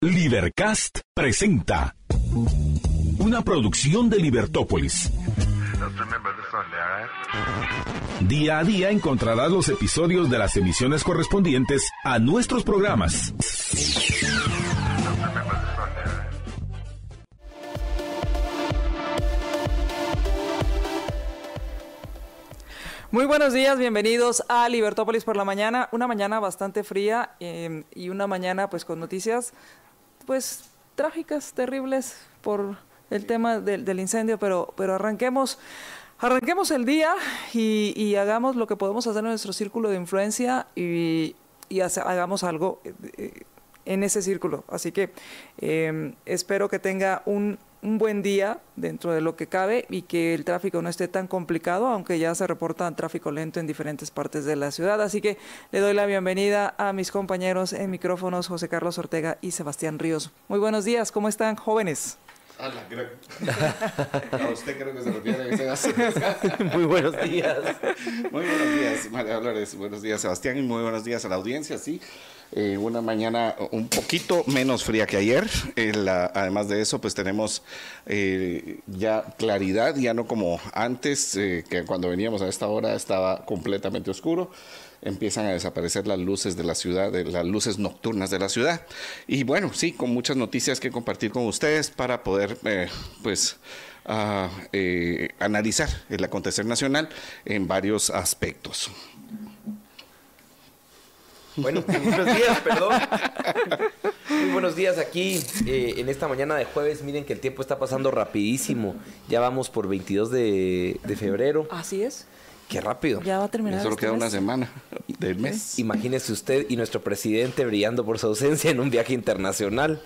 Libercast presenta una producción de Libertópolis. Día a día encontrarás los episodios de las emisiones correspondientes a nuestros programas. Muy buenos días, bienvenidos a Libertópolis por la mañana. Una mañana bastante fría eh, y una mañana pues con noticias pues trágicas, terribles por el tema del, del incendio, pero, pero arranquemos, arranquemos el día y, y, hagamos lo que podemos hacer en nuestro círculo de influencia y, y hace, hagamos algo eh, en ese círculo. Así que eh, espero que tenga un, un buen día dentro de lo que cabe y que el tráfico no esté tan complicado, aunque ya se reporta tráfico lento en diferentes partes de la ciudad. Así que le doy la bienvenida a mis compañeros en micrófonos, José Carlos Ortega y Sebastián Ríos. Muy buenos días, ¿cómo están, jóvenes? A, la, a usted creo que se refiere. muy buenos días. Muy buenos días, María Dolores. Buenos días, Sebastián. Y muy buenos días a la audiencia. Sí, eh, una mañana un poquito menos fría que ayer. Eh, la, además de eso, pues tenemos eh, ya claridad, ya no como antes, eh, que cuando veníamos a esta hora estaba completamente oscuro empiezan a desaparecer las luces de la ciudad, de las luces nocturnas de la ciudad. Y bueno, sí, con muchas noticias que compartir con ustedes para poder, eh, pues, uh, eh, analizar el acontecer nacional en varios aspectos. Bueno, buenos días, perdón. Muy buenos días aquí eh, en esta mañana de jueves. Miren que el tiempo está pasando rapidísimo. Ya vamos por 22 de, de febrero. Así es. Qué rápido. Ya va a terminar. Solo este queda mes. una semana del mes. Imagínese usted y nuestro presidente brillando por su ausencia en un viaje internacional.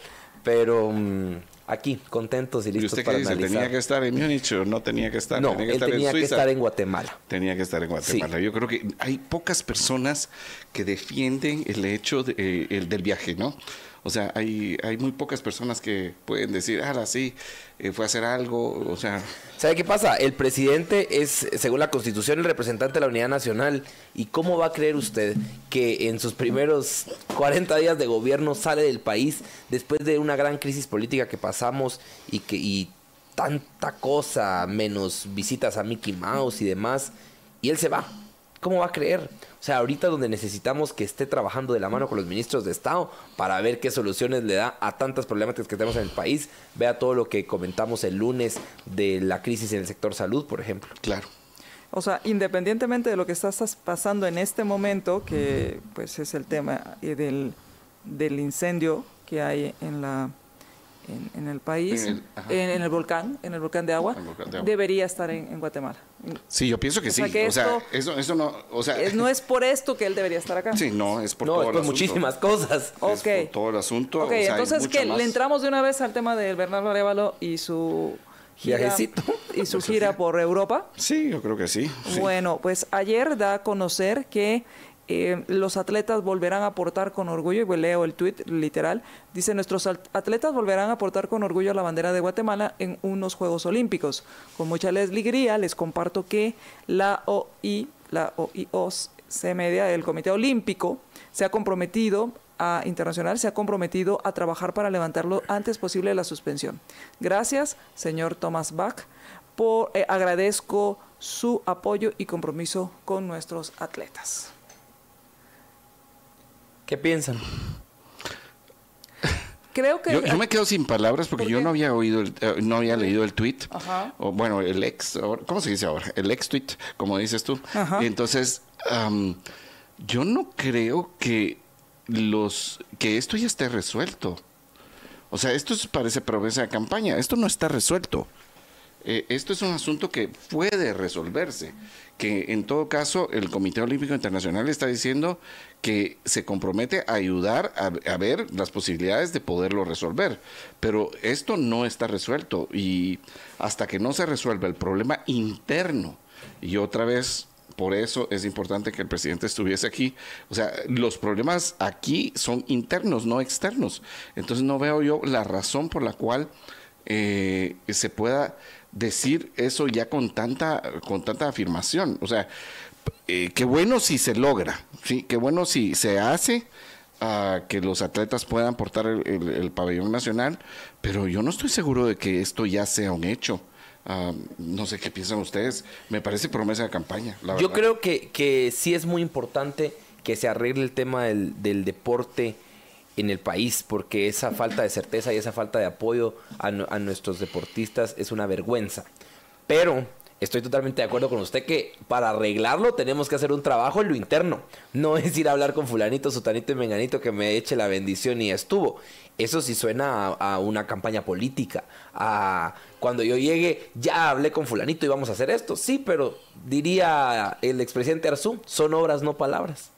Pero um, aquí, contentos y ¿Y listos usted qué para dice? analizar. ¿Tenía que estar en Múnich o no tenía que estar? No, ¿Tenía que él estar tenía en que estar en Guatemala. Tenía que estar en Guatemala. Yo creo que hay pocas personas que defienden el hecho de, eh, el del viaje, ¿no? O sea, hay, hay muy pocas personas que pueden decir, ah, sí, eh, fue a hacer algo, o sea... ¿Sabe qué pasa? El presidente es, según la constitución, el representante de la unidad nacional. ¿Y cómo va a creer usted que en sus primeros 40 días de gobierno sale del país después de una gran crisis política que pasamos y que y tanta cosa, menos visitas a Mickey Mouse y demás, y él se va? ¿Cómo va a creer? O sea, ahorita donde necesitamos que esté trabajando de la mano con los ministros de Estado para ver qué soluciones le da a tantas problemáticas que tenemos en el país. Vea todo lo que comentamos el lunes de la crisis en el sector salud, por ejemplo. Claro. O sea, independientemente de lo que estás pasando en este momento, que pues es el tema eh, del, del incendio que hay en la en, en el país, En en el- el, ajá. en el volcán, en el volcán de agua, El volcán de agua. debería estar en, en Guatemala. Sí, yo pienso que O sí. sea, que o sea, esto- eso, eso no... O sea, Es- no es por esto que él debería estar acá. Sí, no, es por no, todo es el por asunto. muchísimas cosas. Es por Ok. todo el asunto. Ok, o sea, entonces que más. le entramos de una vez al tema del Bernardo Arevalo y su gira, Viajecito. y su gira por Europa. Sí, yo creo que sí. sí. Bueno, pues ayer da a conocer que eh, los atletas volverán a aportar con orgullo, y leo el tuit literal, dice, nuestros at- atletas volverán a aportar con orgullo la bandera de Guatemala en unos Juegos Olímpicos. Con mucha alegría les comparto que la OI, la OIOS, C media, el Comité Olímpico, se ha comprometido a, internacional se ha comprometido a trabajar para levantar lo antes posible la suspensión. Gracias, señor Thomas Bach. Por, eh, agradezco su apoyo y compromiso con nuestros atletas. ¿Qué piensan? Creo que Yo, yo me quedo sin palabras porque ¿Por yo no había oído, el- eh, no había leído el tweet. Ajá. O bueno, el ex, ¿cómo se dice ahora? El ex tweet, como dices tú. Ajá. Y entonces, am, yo no creo que los que esto ya esté resuelto. O sea, esto es- parece promesa de campaña. Esto no está resuelto. Eh, esto es un asunto que puede resolverse, que en todo caso el Comité Olímpico Internacional está diciendo que se compromete a ayudar a, a ver las posibilidades de poderlo resolver, pero esto no está resuelto y hasta que no se resuelva el problema interno y otra vez por eso es importante que el presidente estuviese aquí. O sea, los problemas aquí son internos, no externos. Entonces no veo yo la razón por la cual eh, se pueda decir eso ya con tanta, con tanta afirmación. O sea, eh, qué bueno si se logra, ¿sí? qué bueno si se hace a que los atletas puedan portar el, el- el pabellón nacional, pero yo no estoy seguro de que esto ya sea un hecho. Ah, no sé qué piensan ustedes. Me parece promesa de campaña. La Yo verdad. creo que, que sí es muy importante que se arregle el tema del, del deporte en el país, porque esa falta de certeza y esa falta de apoyo a, nu- a nuestros deportistas es una vergüenza. Pero estoy totalmente de acuerdo con usted que para arreglarlo tenemos que hacer un trabajo en lo interno. No es ir a hablar con fulanito, sutanito y menganito que me eche la bendición y estuvo. Eso sí suena a, una campaña política. A cuando yo llegue, ya hablé con fulanito y vamos a hacer esto. Sí, pero diría el expresidente Arzú, son obras, no palabras.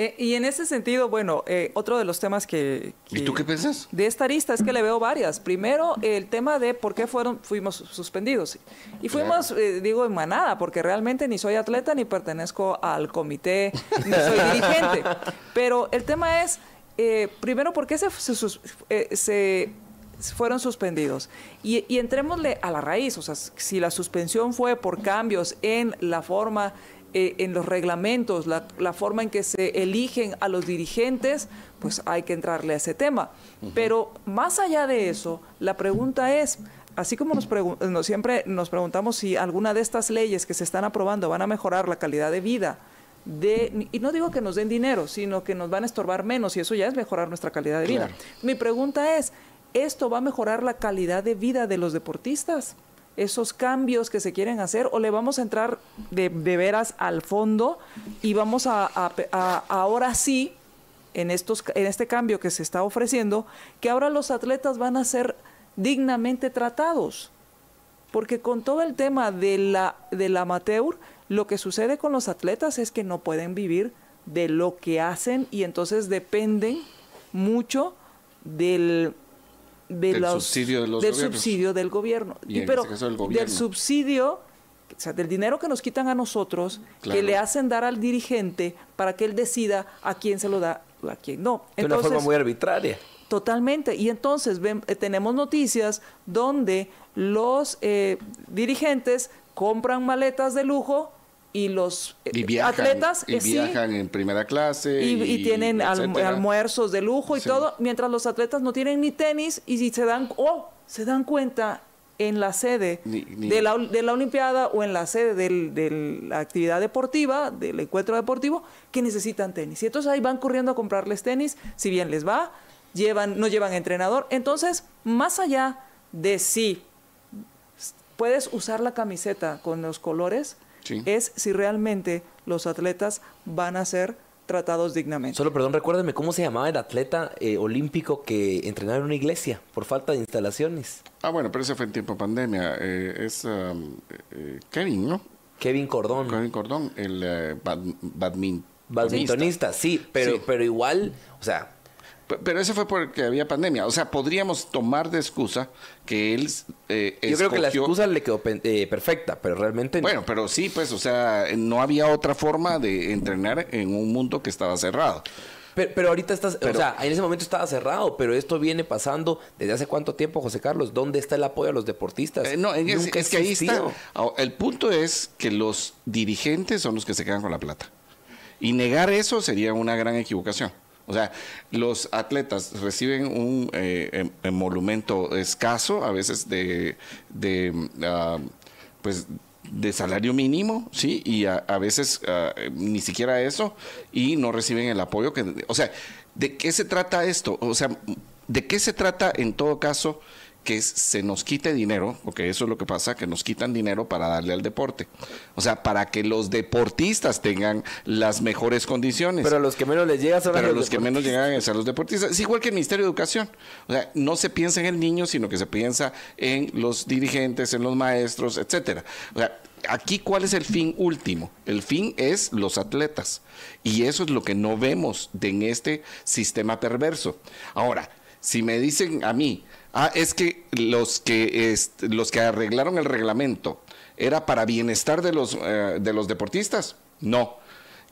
Eh, y en ese sentido, bueno, eh, otro de los temas que, ¿Y tú qué piensas? De esta arista es que le veo varias. Primero, el tema de por qué fueron, fuimos suspendidos. Y fuimos, eh, digo, en manada, porque realmente ni soy atleta ni pertenezco al comité, ni soy dirigente. Pero el tema es, eh, primero, ¿por qué se, se eh, se fueron suspendidos? Y, y entrémosle a la raíz. O sea, si la suspensión fue por cambios en la forma eh, en los reglamentos, la, la forma en que se eligen a los dirigentes, pues hay que entrarle a ese tema. Pero más allá de eso, la pregunta es, así como nos, siempre nos preguntamos si alguna de estas leyes que se están aprobando van a mejorar la calidad de vida, de, y no digo que nos den dinero, sino que nos van a estorbar menos, y eso ya es mejorar nuestra calidad de vida. Claro. Mi pregunta es, ¿esto va a mejorar la calidad de vida de los deportistas? Esos cambios que se quieren hacer o le vamos a entrar de, de veras al fondo y vamos a, ahora sí en estos en este cambio que se está ofreciendo que ahora los atletas van a ser dignamente tratados. Porque con todo el tema de la del amateur lo que sucede con los atletas es que no pueden vivir de lo que hacen y entonces dependen mucho del de Del los- subsidio de los del gobiernos. subsidio del gobierno Y en pero este caso del subsidio o sea, del dinero que nos quitan a nosotros Claro. que le hacen dar al dirigente para que él decida a quién se lo da a quién no De una forma muy arbitraria. Totalmente. Y entonces ven- eh, tenemos noticias donde los eh, dirigentes compran maletas de lujo y los eh, Y viajan, atletas y sí, viajan en primera clase. y, y tienen etcétera. almuerzos de lujo y Sí. todo, mientras los atletas no tienen ni tenis y si se dan, oh, se dan cuenta en la sede Ni- ni- De, la, de la Olimpiada o en la sede de la actividad deportiva, del encuentro deportivo, que necesitan tenis. Y entonces ahí van corriendo a comprarles tenis, si bien les va, llevan, no llevan entrenador. Entonces, más allá de si puedes usar la camiseta con los colores, Sí. es si realmente los atletas van a ser tratados dignamente. Solo, perdón, recuérdeme cómo se llamaba el atleta eh, olímpico que entrenaba en una iglesia por falta de instalaciones. Ah, bueno, pero ese fue en tiempo de pandemia. Eh, es um, eh, Kevin, ¿no? Kevin Cordón. Kevin Cordón, el eh, bad- badmintonista. Badmintonista, sí, pero, Sí. pero igual, o sea, Pero ese fue porque había pandemia. O sea, podríamos tomar de excusa que él eh, yo creo que la excusa le quedó eh, perfecta, pero realmente Bueno, pero sí, pues, o sea, no había otra forma de entrenar en un mundo que estaba cerrado. Pero, pero ahorita estás, Pero- o sea, en ese momento estaba cerrado, pero esto viene pasando desde hace cuánto tiempo, José Carlos. ¿Dónde está el apoyo a los deportistas? Eh, no, ha es que ahí está. Ah, El punto es que los dirigentes son los que se quedan con la plata. Y negar eso sería una gran equivocación. O sea, los atletas reciben un eh, em- emolumento escaso, a veces de, de, ah, pues, de salario mínimo, ¿sí? Y a, a veces ah, ni siquiera eso, y no reciben el apoyo que... O sea, ¿de qué se trata esto? O sea, ¿de qué se trata en todo caso que se nos quite dinero? Porque eso es lo que pasa, que nos quitan dinero para darle al deporte. O sea, para que los deportistas tengan las mejores condiciones. Pero a los que menos les llega son a Pero los que menos llegan es a los deportistas. Es igual que el Ministerio de Educación. O sea, no se piensa en el niño, sino que se piensa en los dirigentes, en los maestros, etcétera. O sea, aquí cuál es el fin último? El fin es los atletas. Y eso es lo que no vemos de en este sistema perverso. Ahora, si me dicen a mí, ah, es que los que los que arreglaron el reglamento era para bienestar de los eh, de los deportistas, no.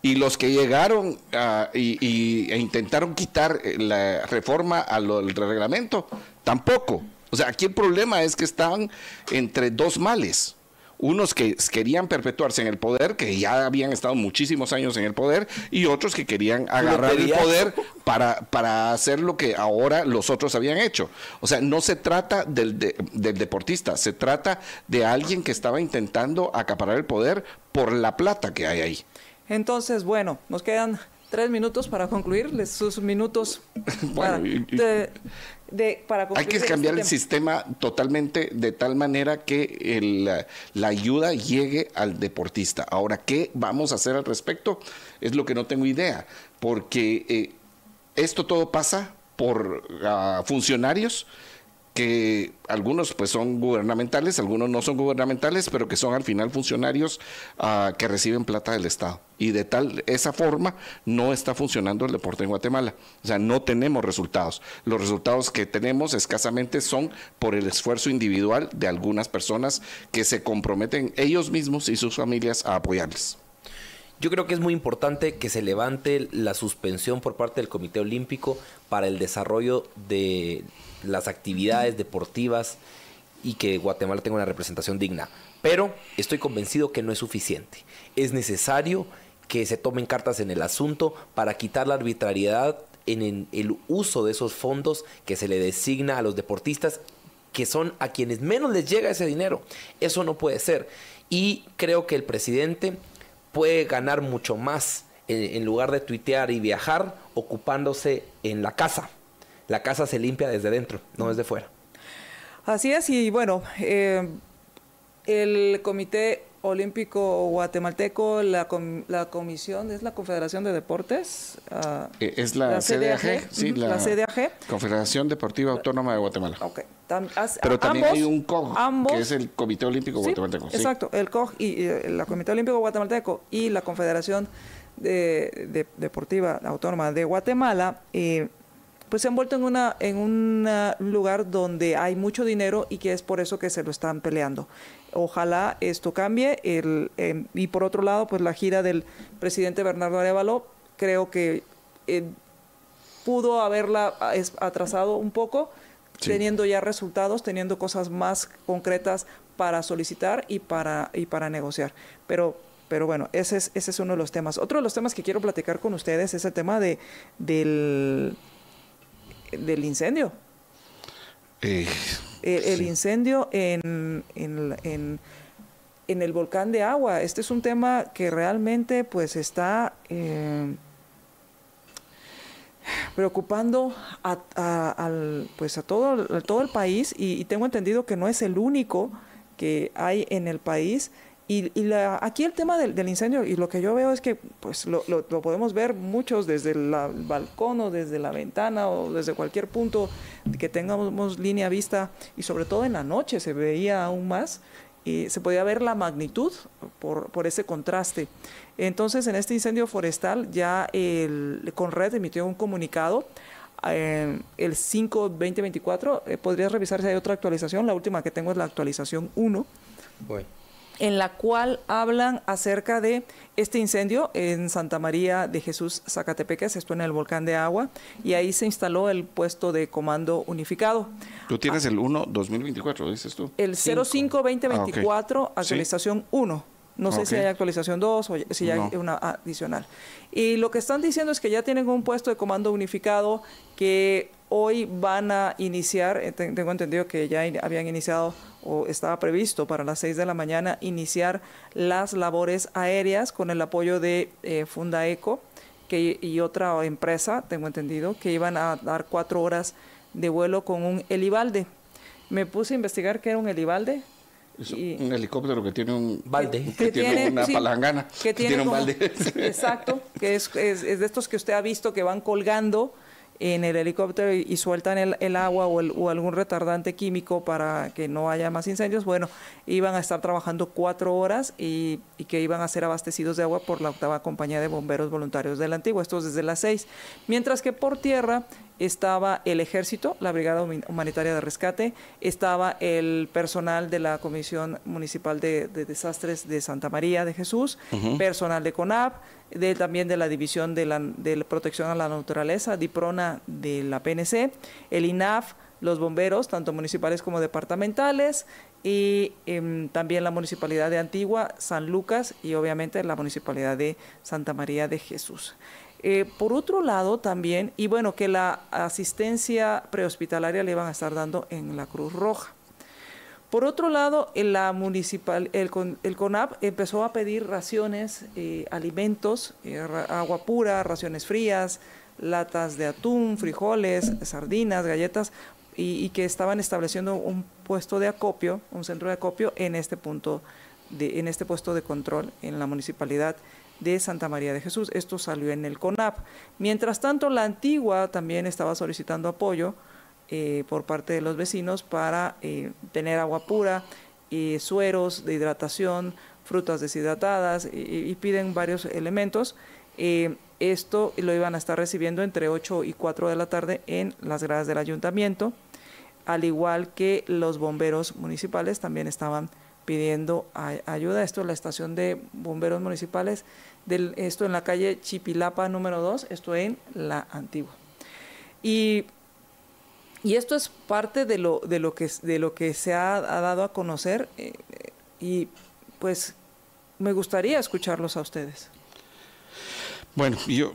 Y los que llegaron ah, y, e intentaron quitar eh, la reforma al reglamento, tampoco. O sea, aquí el problema es que están entre dos males. Unos que querían perpetuarse en el poder, que ya habían estado muchísimos años en el poder, y otros que querían agarrar el poder para, para hacer lo que ahora los otros habían hecho. O sea, no se trata del, del deportista, se trata de alguien que estaba intentando acaparar el poder por la plata que hay ahí. Entonces, bueno, nos quedan tres minutos para concluir, sus minutos para, Hay que cambiar el sistema totalmente de tal manera que la ayuda llegue al deportista. Ahora, ¿qué vamos a hacer al respecto? Es lo que no tengo idea, porque eh, esto todo pasa por ah, funcionarios que algunos pues son gubernamentales, algunos no son gubernamentales, pero que son al final funcionarios ah, que reciben plata del Estado. Y de tal esa forma no está funcionando el deporte en Guatemala. O sea, no tenemos resultados. Los resultados que tenemos escasamente son por el esfuerzo individual de algunas personas que se comprometen ellos mismos y sus familias a apoyarles. Yo creo que es muy importante que se levante la suspensión por parte del Comité Olímpico para el desarrollo de las actividades deportivas y que Guatemala tenga una representación digna. Pero estoy convencido que no es suficiente. Es necesario que se tomen cartas en el asunto para quitar la arbitrariedad en el uso de esos fondos que se le designa a los deportistas, que son a quienes menos les llega ese dinero. Eso no puede ser. Y creo que el presidente puede ganar mucho más en, lugar de tuitear y viajar ocupándose en la casa la casa se limpia desde dentro, no desde fuera. Así es, y bueno, eh, el Comité Olímpico Guatemalteco, la, la comisión, es la Confederación de Deportes. Eh, es la, CDAG, sí, la, CDAG. Confederación Deportiva Autónoma de Guatemala. Okay. Pero también hay un COG, que es el Comité Olímpico Guatemalteco. Exacto, el COG y, la Comité Olímpico Guatemalteco y la Confederación de, Deportiva Autónoma de Guatemala. Eh, pues se han vuelto en, una, en un lugar donde hay mucho dinero y que es por eso que se lo están peleando. Ojalá esto cambie. El, em, y por otro lado, pues la gira del presidente Bernardo Arevalo, creo que eh, pudo haberla atrasado un poco, teniendo ya resultados, teniendo cosas más concretas para solicitar y para, y para negociar. Pero pero bueno, ese es, ese es uno de los temas. Otro de los temas que quiero platicar con ustedes es el tema de, del, del incendio. Eh, el, incendio en, en, el volcán de agua. Este es un tema que realmente pues está eh, preocupando a, al, pues a todo, todo el país y, tengo entendido que no es el único que hay en el país. Y, y la, aquí el tema del, del, incendio, y lo que yo veo es que pues lo, podemos ver muchos desde el balcón o desde la ventana o desde cualquier punto que tengamos línea vista y sobre todo en la noche se veía aún más y se podía ver la magnitud por, ese contraste. Entonces en este incendio forestal ya el Conred emitió un comunicado eh, el 5-2024, eh, podrías revisar si hay otra actualización, la última que tengo es la actualización 1. Bueno en la cual hablan acerca de este incendio en Santa María de Jesús, Zacatepeques, esto en el volcán de agua, y ahí se instaló el puesto de comando unificado. Tú tienes el 1-2024, dices tú. El 05-2024, ah, actualización 1. No sé si hay actualización 2 o si hay una adicional. Y lo que están diciendo es que ya tienen un puesto de comando unificado que hoy van a iniciar, eh, tengo entendido que ya habían iniciado o estaba previsto para las 6 de la mañana iniciar las labores aéreas con el apoyo de eh, Fundaeco que, y otra empresa, tengo entendido, que iban a dar cuatro horas de vuelo con un helibalde. Me puse a investigar qué era un helibalde. un helicóptero que tiene un balde, que, tiene, una palangana, que, tiene, un balde. exacto, que es, es, es de estos que usted ha visto que van colgando en el helicóptero y, sueltan el, agua o, algún retardante químico para que no haya más incendios, bueno, iban a estar trabajando cuatro horas y, que iban a ser abastecidos de agua por la octava compañía de bomberos voluntarios de la antigua, esto es desde las seis. Mientras que por tierra estaba el ejército, la Brigada Humanitaria de Rescate, estaba el personal de la Comisión Municipal de, Desastres de Santa María de Jesús, personal de CONAP, de, también de la División de, la, de Protección a la Naturaleza, DIPRONA de la PNC, el INAF, los bomberos, tanto municipales como departamentales, y em, también la Municipalidad de Antigua, San Lucas y obviamente la Municipalidad de Santa María de Jesús. Eh, por otro lado, también, y bueno, que la asistencia prehospitalaria le iban a estar dando en la Cruz Roja. Por otro lado, la municipal, el, el CONAP empezó a pedir raciones, eh, alimentos, eh, agua pura, raciones frías, latas de atún, frijoles, sardinas, galletas, y, y, que estaban estableciendo un puesto de acopio, un centro de acopio en este punto, de, en este puesto de control en la municipalidad de Santa María de Jesús. Esto salió en el CONAP. Mientras tanto, la antigua también estaba solicitando apoyo eh, por parte de los vecinos para eh, tener agua pura, y sueros de hidratación, frutas deshidratadas y, piden varios elementos. Eh, esto lo iban a estar recibiendo entre 8 y 4 de la tarde en las gradas del ayuntamiento, al igual que los bomberos municipales también estaban pidiendo ayuda. Esto es la estación de bomberos municipales, esto en la calle Chipilapa número 2, esto en la antigua. Y, y esto es parte de lo, de lo, que, de lo que se ha, dado a conocer eh, y pues me gustaría escucharlos a ustedes. Bueno, yo,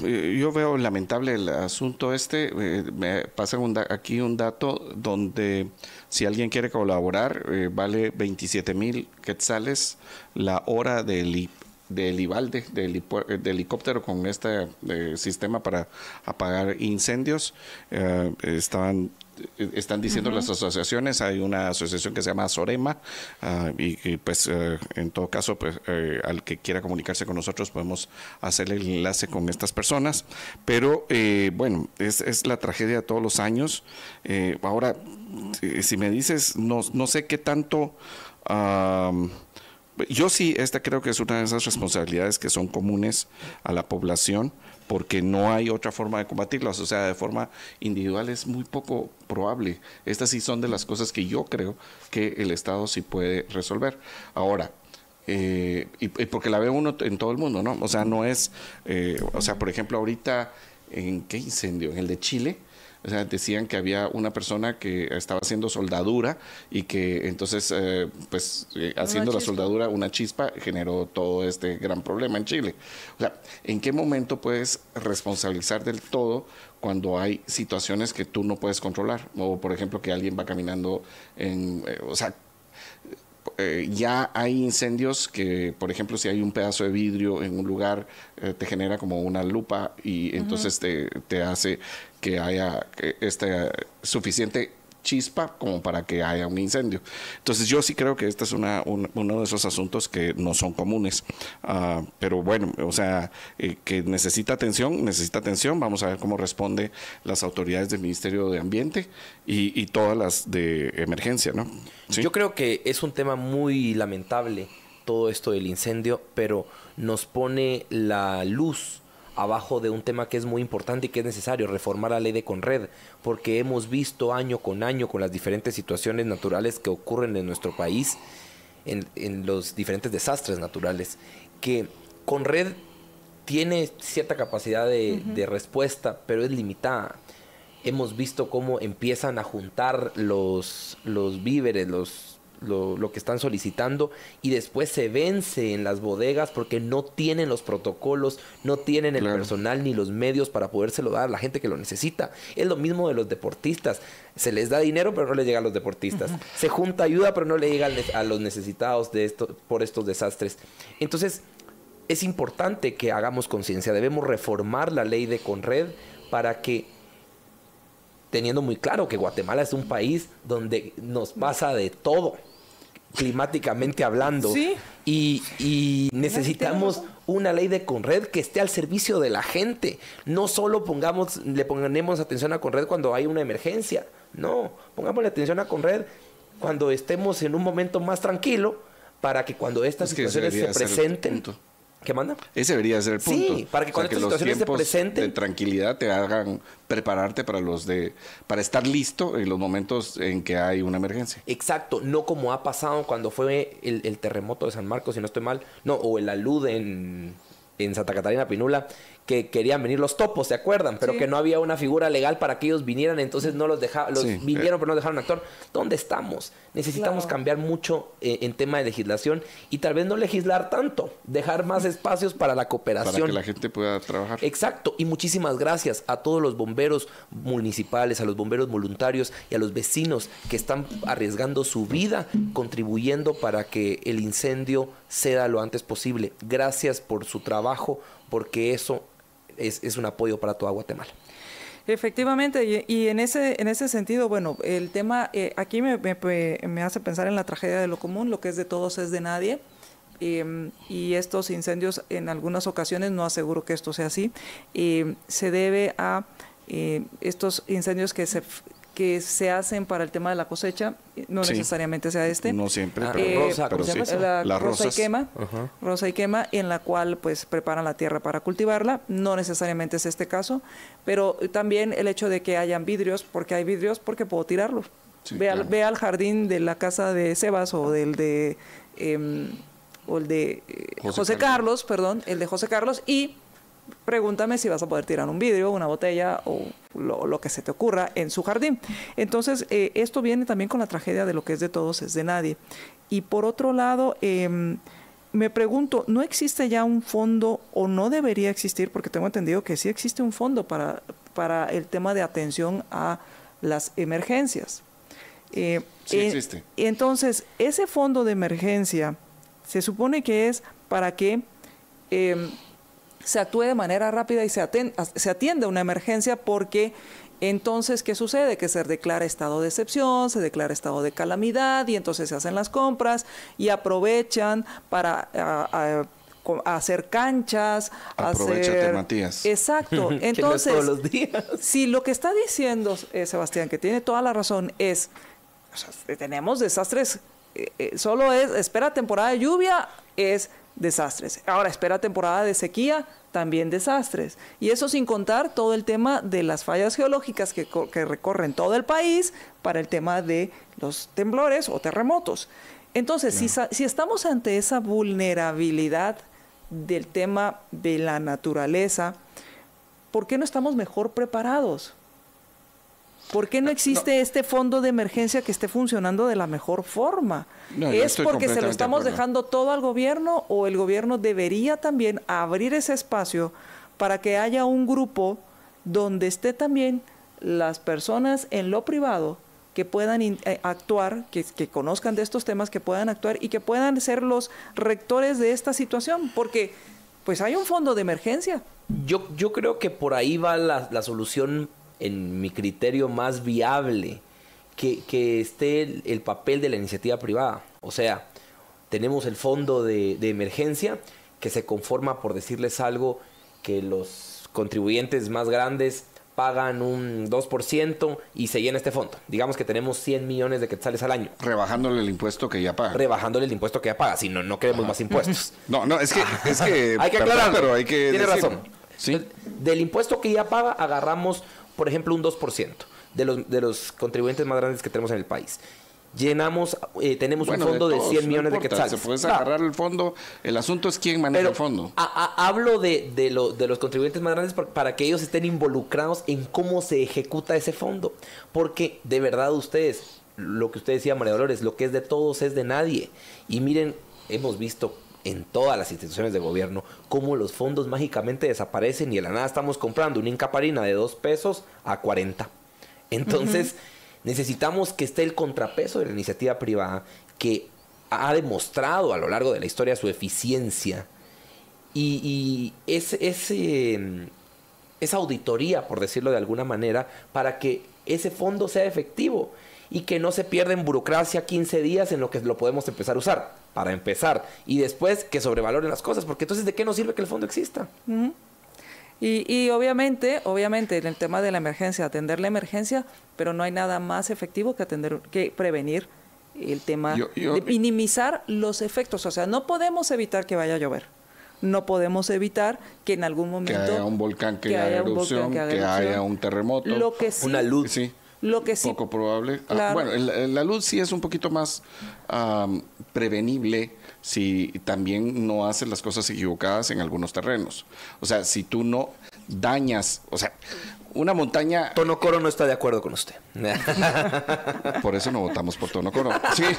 yo veo lamentable el asunto este. Eh, me pasa aquí un dato donde si alguien quiere colaborar, eh, vale 27 mil quetzales la hora del, del IVALDE, del, helicóptero con este eh, sistema para apagar incendios. estaban están diciendo las asociaciones, hay una asociación que se llama Sorema ah, y, pues eh, en todo caso pues eh, al que quiera comunicarse con nosotros podemos hacerle el enlace con estas personas, pero eh, bueno, es, es, la tragedia de todos los años. ahora, si me dices, no, no sé qué tanto... yo sí, esta creo que es una de esas responsabilidades que son comunes a la población porque no hay otra forma de combatirlas. O sea, de forma individual es muy poco probable. Estas sí son de las cosas que yo creo que el Estado sí puede resolver. Ahora, eh, y, porque la ve uno en todo el mundo, ¿no? O sea, no es, eh, o sea, por ejemplo, ahorita, ¿en qué incendio? En el de Chile o sea, decían que había una persona que estaba haciendo soldadura y que entonces, eh, pues, eh, haciendo la soldadura, una chispa generó todo este gran problema en Chile. O sea, ¿en qué momento puedes responsabilizar del todo cuando hay situaciones que tú no puedes controlar? O, por ejemplo, que alguien va caminando en, eh, o sea, eh, ya hay incendios que, por ejemplo, si hay un pedazo de vidrio en un lugar, eh, te genera como una lupa y entonces te, te, hace que haya este suficiente chispa como para que haya un incendio. Entonces yo sí creo que este es una, uno de esos asuntos que no son comunes. Ah, pero bueno, o sea, eh, que necesita atención, necesita atención. Vamos a ver cómo responde las autoridades del Ministerio de Ambiente y, y todas las de emergencia, ¿no? Yo creo que es un tema muy lamentable todo esto del incendio, pero nos pone la luz abajo de un tema que es muy importante y que es necesario, reformar la ley de Conred, porque hemos visto año con año con las diferentes situaciones naturales que ocurren en nuestro país, en, los diferentes desastres naturales, que Conred tiene cierta capacidad de, de respuesta, pero es limitada. Hemos visto cómo empiezan a juntar los, los víveres, los lo, que están solicitando y después se vence en las bodegas porque no tienen los protocolos, no tienen el personal ni los medios para podérselo dar a la gente que lo necesita. Es lo mismo de los deportistas. Se les da dinero pero no les llega a los deportistas. Se junta ayuda pero no le llega a los necesitados de esto, por estos desastres. Entonces es importante que hagamos conciencia. Debemos reformar la ley de Conred para que teniendo muy claro que Guatemala es un país donde nos pasa de todo climáticamente hablando. Y, necesitamos una ley de Conred que esté al servicio de la gente. No solo pongamos, le ponemos atención a Conred cuando hay una emergencia. No, pongámosle atención a Conred cuando estemos en un momento más tranquilo para que cuando estas situaciones se presenten, ¿Qué manda? Ese debería ser el Sí, punto. para que cuando estas los situaciones se presenten- de tranquilidad te hagan prepararte para los de para estar listo en los momentos en que hay una emergencia. Exacto, no como ha pasado cuando fue el, el terremoto de San Marcos, si no estoy mal, no, o el alud en, en Santa Catarina Pinula, que querían venir los topos, ¿se acuerdan? Pero Sí. que no había una figura legal para que ellos vinieran, entonces no los dejaban, los Sí, vinieron eh. pero no dejaron actuar. ¿Dónde estamos? Necesitamos Claro. cambiar mucho eh, en tema de legislación y tal vez no legislar tanto, dejar más espacios para la Para cooperación. que la gente pueda trabajar. Exacto, y muchísimas gracias a todos los bomberos municipales, a los bomberos voluntarios y a los vecinos que están arriesgando su vida, contribuyendo para que el incendio ceda lo antes posible. Gracias por su trabajo, porque eso es, es un apoyo para toda Guatemala. Efectivamente, y, en ese en ese sentido, bueno, el tema eh, aquí me, me- hace pensar en la tragedia de lo común, lo que es de todos es de nadie. eh, y estos incendios, en algunas ocasiones, no aseguro que esto sea así, eh, se debe a eh, estos incendios que se, que se hacen para el tema de la cosecha, no Sí. necesariamente sea este. No siempre, Ah, pero, Eh, la rosa y quema, rosa y quema, en la cual pues preparan la tierra para cultivarla. No necesariamente es este caso, pero también el hecho de que hayan vidrios, porque hay vidrios, porque puedo tirarlos. Sí, ve, al, claro. ve al jardín de la casa de Sebas o del de em, o el de eh, José José, Carlos. Carlos, perdón, el de José Carlos y pregúntame si vas a poder tirar un vidrio, una botella o lo, lo que se te ocurra en su jardín. Entonces, eh, esto viene también con la tragedia de lo que es de todos, es de nadie. Y por otro lado, em, me pregunto, ¿no existe ya un fondo o no debería existir? Porque tengo entendido que sí existe un fondo para, para el tema de atención a las emergencias. Eh, Sí existe. Entonces, ese fondo de emergencia se supone que es para que em, se actúe de manera rápida y se, aten- se atienda una emergencia porque entonces, ¿qué sucede? Que se declara estado de excepción, se declara estado de calamidad y entonces se hacen las compras y aprovechan para a- a- hacer canchas, Aprovechate, hacer... Matías. Exacto. Entonces, todos los días. si lo que está diciendo eh, Sebastián, que tiene toda la razón, es, o sea, tenemos desastres, eh, eh, solo es, espera temporada de lluvia, es desastres. Ahora, espera temporada de sequía, también desastres. Y eso sin contar todo el tema de las fallas geológicas que, co- que recorren todo el país para el tema de los temblores o terremotos. Entonces, si, si estamos ante esa vulnerabilidad del tema de la naturaleza, ¿por qué no estamos mejor preparados? ¿Por qué no existe este fondo de emergencia que esté funcionando de la mejor forma? No, ¿Es porque se lo estamos dejando todo al gobierno o el gobierno debería también abrir ese espacio para que haya un grupo donde esté también las personas en lo privado que puedan in- eh, actuar, que, que conozcan de estos temas, que puedan actuar y que puedan ser los rectores de esta situación? Porque pues hay un fondo de emergencia. Yo, yo creo que por ahí va la, la solución, en mi criterio, más viable, que, que esté el, el papel de la iniciativa privada. O sea, tenemos el fondo de, de emergencia que se conforma, por decirles algo, que los contribuyentes más grandes pagan un 2% y se llena este fondo. Digamos que tenemos 100 millones de quetzales al año, Rebajándole el impuesto que ya paga. rebajándole el impuesto que ya paga, si no, no queremos más impuestos. No, no, es que, es que, hay que aclararlo. pero hay que Tiene razón. Sí. Del impuesto que ya paga, agarramos, por ejemplo, un 2% de los, de los contribuyentes más grandes que tenemos en el país. Llenamos, eh, tenemos Bueno, un fondo de, todos, 100 no millones de importa, quetzales. Se Claro. agarrar el fondo. El asunto es quién maneja Pero el fondo. a- a- hablo de, de, lo- de los contribuyentes más grandes para que ellos estén involucrados en cómo se ejecuta ese fondo. Porque de verdad ustedes, lo que usted decía, María Dolores, lo que es de todos es de nadie. Y miren, hemos visto en todas las instituciones de gobierno cómo los fondos mágicamente desaparecen y de la nada estamos comprando una incaparina de dos pesos a 40. Entonces, necesitamos que esté el contrapeso de la iniciativa privada que ha demostrado a lo largo de la historia su eficiencia y, y es, es, eh, esa auditoría, por decirlo de alguna manera, para que ese fondo sea efectivo y que no se pierda en burocracia 15 días en lo que lo podemos empezar a usar, para empezar, y después que sobrevaloren las cosas, porque entonces ¿de qué nos sirve que el fondo exista? Y, y obviamente, obviamente, en el tema de la emergencia, atender la emergencia, pero no hay nada más efectivo que atender, que prevenir el tema Yo- yo- de minimizar los efectos. O sea, no podemos evitar que vaya a llover. no podemos evitar que en algún momento... Que haya un volcán que, haga erupción, que, haya un terremoto. Lo que sí, una luz. Sí. Lo que sí. Poco probable. Ah, Claro. bueno, la luz sí es un poquito más prevenible si también no haces las cosas equivocadas en algunos terrenos. O sea, si tú no dañas, o sea, una montaña, Tono Coro no está de acuerdo con usted. por eso no votamos por Tono Coro. Sí.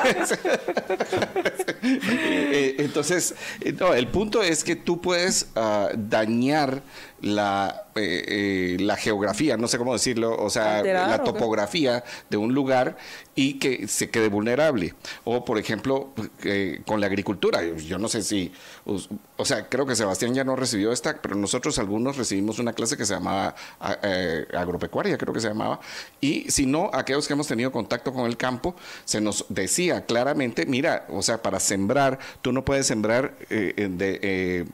Eh, Entonces, eh, no, el punto es que tú puedes ah, dañar la, eh, eh, la geografía, no sé cómo decirlo, o sea, Alterar, la topografía de un lugar y que se quede vulnerable. O, por ejemplo, eh, con la agricultura. Yo, no sé si, o sea, creo que Sebastián ya no recibió esta, pero nosotros algunos recibimos una clase que se llamaba a- eh, agropecuaria, creo que se llamaba. Y si no, aquellos que hemos tenido contacto con el campo, se nos decía claramente, mira, o sea, para sembrar, tú no puedes sembrar eh, de... eh,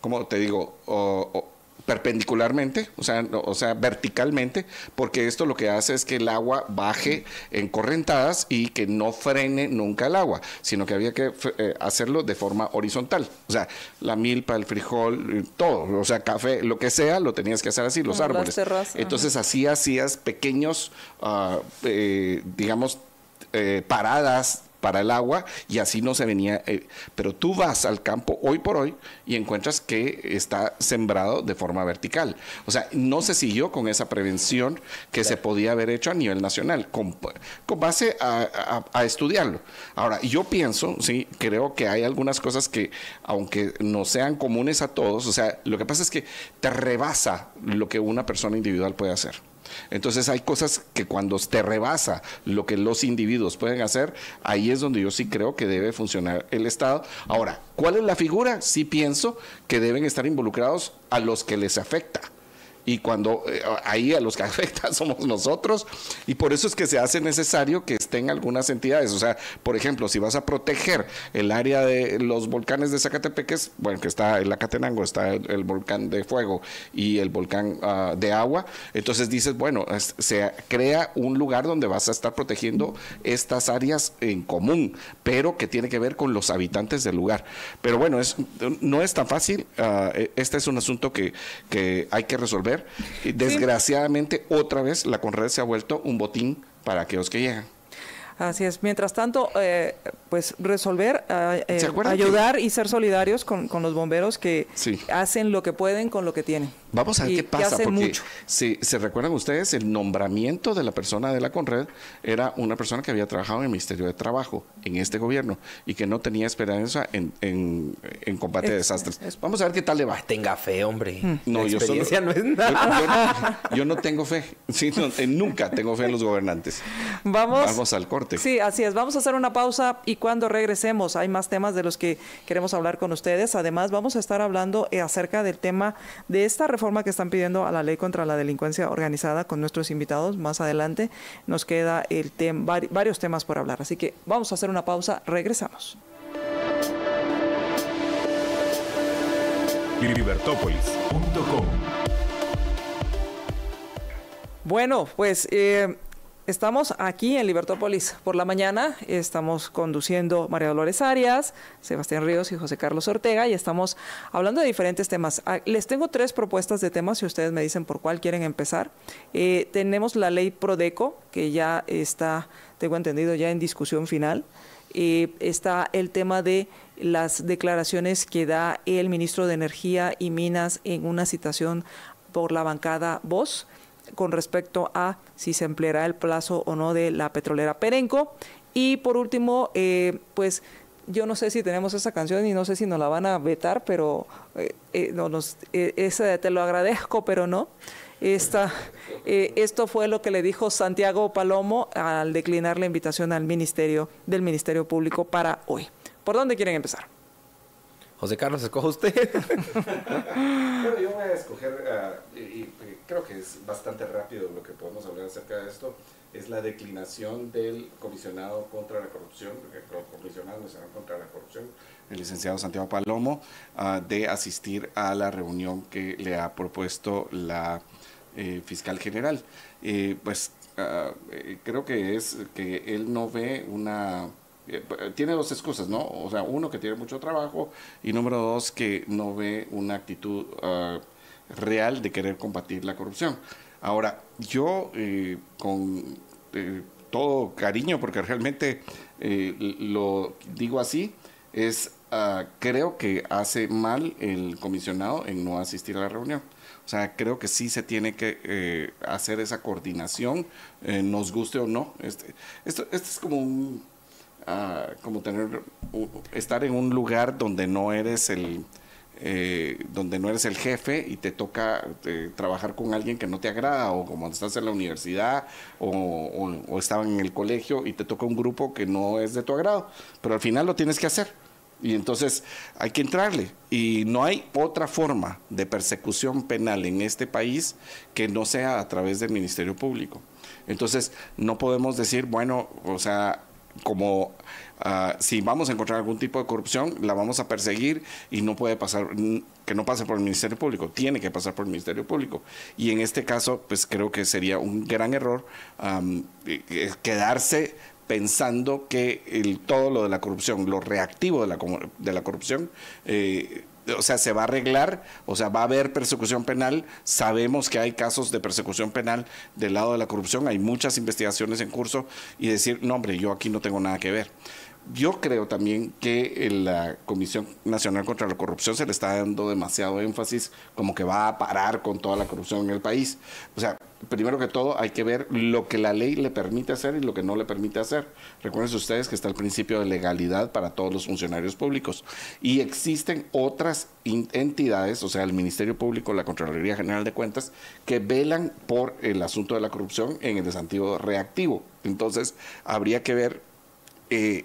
¿cómo te digo? O- o perpendicularmente, o sea, no- o sea, verticalmente, porque esto lo que hace es que el agua baje en correntadas y que no frene nunca el agua, sino que había que eh, hacerlo de forma horizontal. O sea, la milpa, el frijol, eh, todo, o sea, café, lo que sea, lo tenías que hacer así, los Como árboles. terrazas, Entonces así hacías pequeños, eh, digamos, eh, paradas para el agua y así no se venía. eh, pero tú vas al campo hoy por hoy y encuentras que está sembrado de forma vertical. O sea, no se siguió con esa prevención que se podía haber hecho a nivel nacional, con, con base a, a- a estudiarlo. Ahora, yo pienso, sí, creo que hay algunas cosas que, aunque no sean comunes a todos, o sea, lo que pasa es que te rebasa lo que una persona individual puede hacer. Entonces hay cosas que cuando te rebasa lo que los individuos pueden hacer, ahí es donde yo sí creo que debe funcionar el Estado. Ahora, ¿cuál es la figura? Sí pienso que deben estar involucrados a los que les afecta. Y cuando eh, ahí a los que afecta somos nosotros, y por eso es que se hace necesario que estén algunas entidades. O sea, por ejemplo, si vas a proteger el área de los volcanes de Zacatepeques, bueno, que está en Lacatenango, está el, el volcán de fuego y el volcán ah, de agua, entonces dices, bueno, es- se crea un lugar donde vas a estar protegiendo estas áreas en común, pero que tiene que ver con los habitantes del lugar. Pero bueno, es, no es tan fácil. ah, este es un asunto que, que hay que resolver. Y desgraciadamente, otra vez, la Conred se ha vuelto un botín para aquellos que llegan. Así es. Mientras tanto, eh, pues resolver, ah, eh, ¿Se acuerdan ayudar y ser solidarios con, con los bomberos que Sí. hacen lo que pueden con lo que tienen. Vamos a ver Y qué pasa, porque mucho. si se recuerdan ustedes, el nombramiento de la persona de la Conred era una persona que había trabajado en el Ministerio de Trabajo en este gobierno y que no tenía esperanza en, en- en combate a Es- desastres. es- Vamos a ver qué tal le va. Ay, tenga fe, hombre. No, La yo solo- no es Yo, nada. yo no, yo no tengo fe, Sí, no, eh, nunca tengo fe en los gobernantes. Vamos. Vamos al corte. Sí, así es. Vamos a hacer una pausa y cuando regresemos hay más temas de los que queremos hablar con ustedes. Además, vamos a estar hablando eh, acerca del tema de esta reforma que están pidiendo a la ley contra la delincuencia organizada con nuestros invitados. Más adelante nos queda el tem- vari- varios temas por hablar. Así que vamos a hacer una pausa. Regresamos. Libertópolis.com Bueno, pues eh, estamos aquí en Libertópolis por la mañana. Estamos conduciendo María Dolores Arias, Sebastián Ríos y José Carlos Ortega y estamos hablando de diferentes temas. Ah, Les tengo tres propuestas de temas si ustedes me dicen por cuál quieren empezar. Eh, tenemos la ley Prodeco, que ya está, tengo entendido, ya en discusión final. Eh, está el tema de las declaraciones que da el ministro de Energía y Minas en una citación por la bancada Voz con respecto a si se empleará el plazo o no de la petrolera Perenco. Y por último, eh, pues yo no sé si tenemos esa canción y no sé si nos la van a vetar, pero eh, eh, no nos, eh, esa te lo agradezco, pero no. Esta, eh, esto fue lo que le dijo Santiago Palomo al declinar la invitación al ministerio del Ministerio Público para hoy. ¿Por dónde quieren empezar? José Carlos, escoja usted. Bueno, yo voy a escoger, ah, y, y creo que es bastante rápido lo que podemos hablar acerca de esto, es la declinación del comisionado contra la corrupción, el comisionado nacional contra la corrupción, el licenciado Santiago Palomo, ah, de asistir a la reunión que le ha propuesto la eh, fiscal general. Eh, pues ah, eh, creo que es que él no ve una tiene dos excusas, ¿no? O sea, uno que tiene mucho trabajo y número dos que no ve una actitud ah, real de querer combatir la corrupción. Ahora, yo con todo cariño, porque realmente lo digo así, es ah, creo que hace mal el comisionado en no asistir a la reunión. O sea, creo que sí se tiene que eh, hacer esa coordinación, eh, nos guste o no. Este, esto, esto es como un, ah, como tener, estar en un lugar donde no eres el, eh, donde no eres el jefe y te toca trabajar con alguien que no te agrada, o como estás en la universidad o, o, o estaban en el colegio y te toca un grupo que no es de tu agrado, pero al final lo tienes que hacer. Y entonces hay que entrarle. Y no hay otra forma de persecución penal en este país que no sea a través del Ministerio Público. Entonces no podemos decir, bueno, o sea, como ah, si vamos a encontrar algún tipo de corrupción, la vamos a perseguir y no puede pasar, que no pase por el Ministerio Público, tiene que pasar por el Ministerio Público. Y en este caso, pues creo que sería un gran error eh, quedarse pensando que todo lo de la corrupción, lo reactivo de la, de la corrupción, eh, o sea, se va a arreglar, o sea, va a haber persecución penal. Sabemos que hay casos de persecución penal del lado de la corrupción, hay muchas investigaciones en curso y decir, no, hombre, yo aquí no tengo nada que ver yo creo también que la Comisión Nacional contra la Corrupción se le está dando demasiado énfasis como que va a parar con toda la corrupción en el país. O sea, primero que todo hay que ver lo que la ley le permite hacer y lo que no le permite hacer. Recuerden ustedes que está el principio de legalidad para todos los funcionarios públicos y existen otras entidades, o sea, el Ministerio Público, la Contraloría General de Cuentas, que velan por el asunto de la corrupción en el sentido reactivo. Entonces, habría que ver... Eh,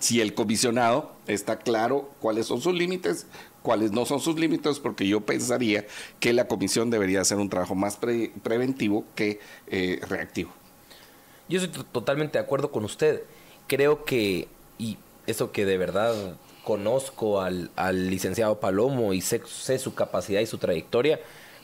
si el comisionado está claro cuáles son sus límites, cuáles no son sus límites, porque yo pensaría que la comisión debería hacer un trabajo más preventivo que eh, reactivo. Yo estoy totalmente de acuerdo con usted. Creo que, y eso que de verdad conozco al, licenciado Palomo y sé, sé su capacidad y su trayectoria,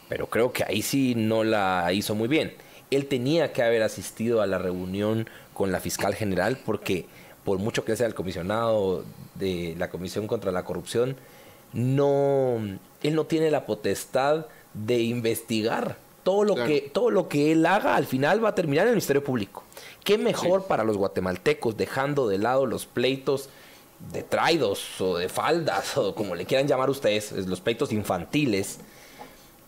pero creo que ahí sí no la hizo muy bien. Él tenía que haber asistido a la reunión con la fiscal general porque por mucho que sea el comisionado de la Comisión contra la Corrupción, no, él no tiene la potestad de investigar. Todo lo, que, todo lo que él haga al final va a terminar en el Ministerio Público. ¿Qué mejor para los guatemaltecos, dejando de lado los pleitos de traidos o de faldas, o como le quieran llamar ustedes, los pleitos infantiles,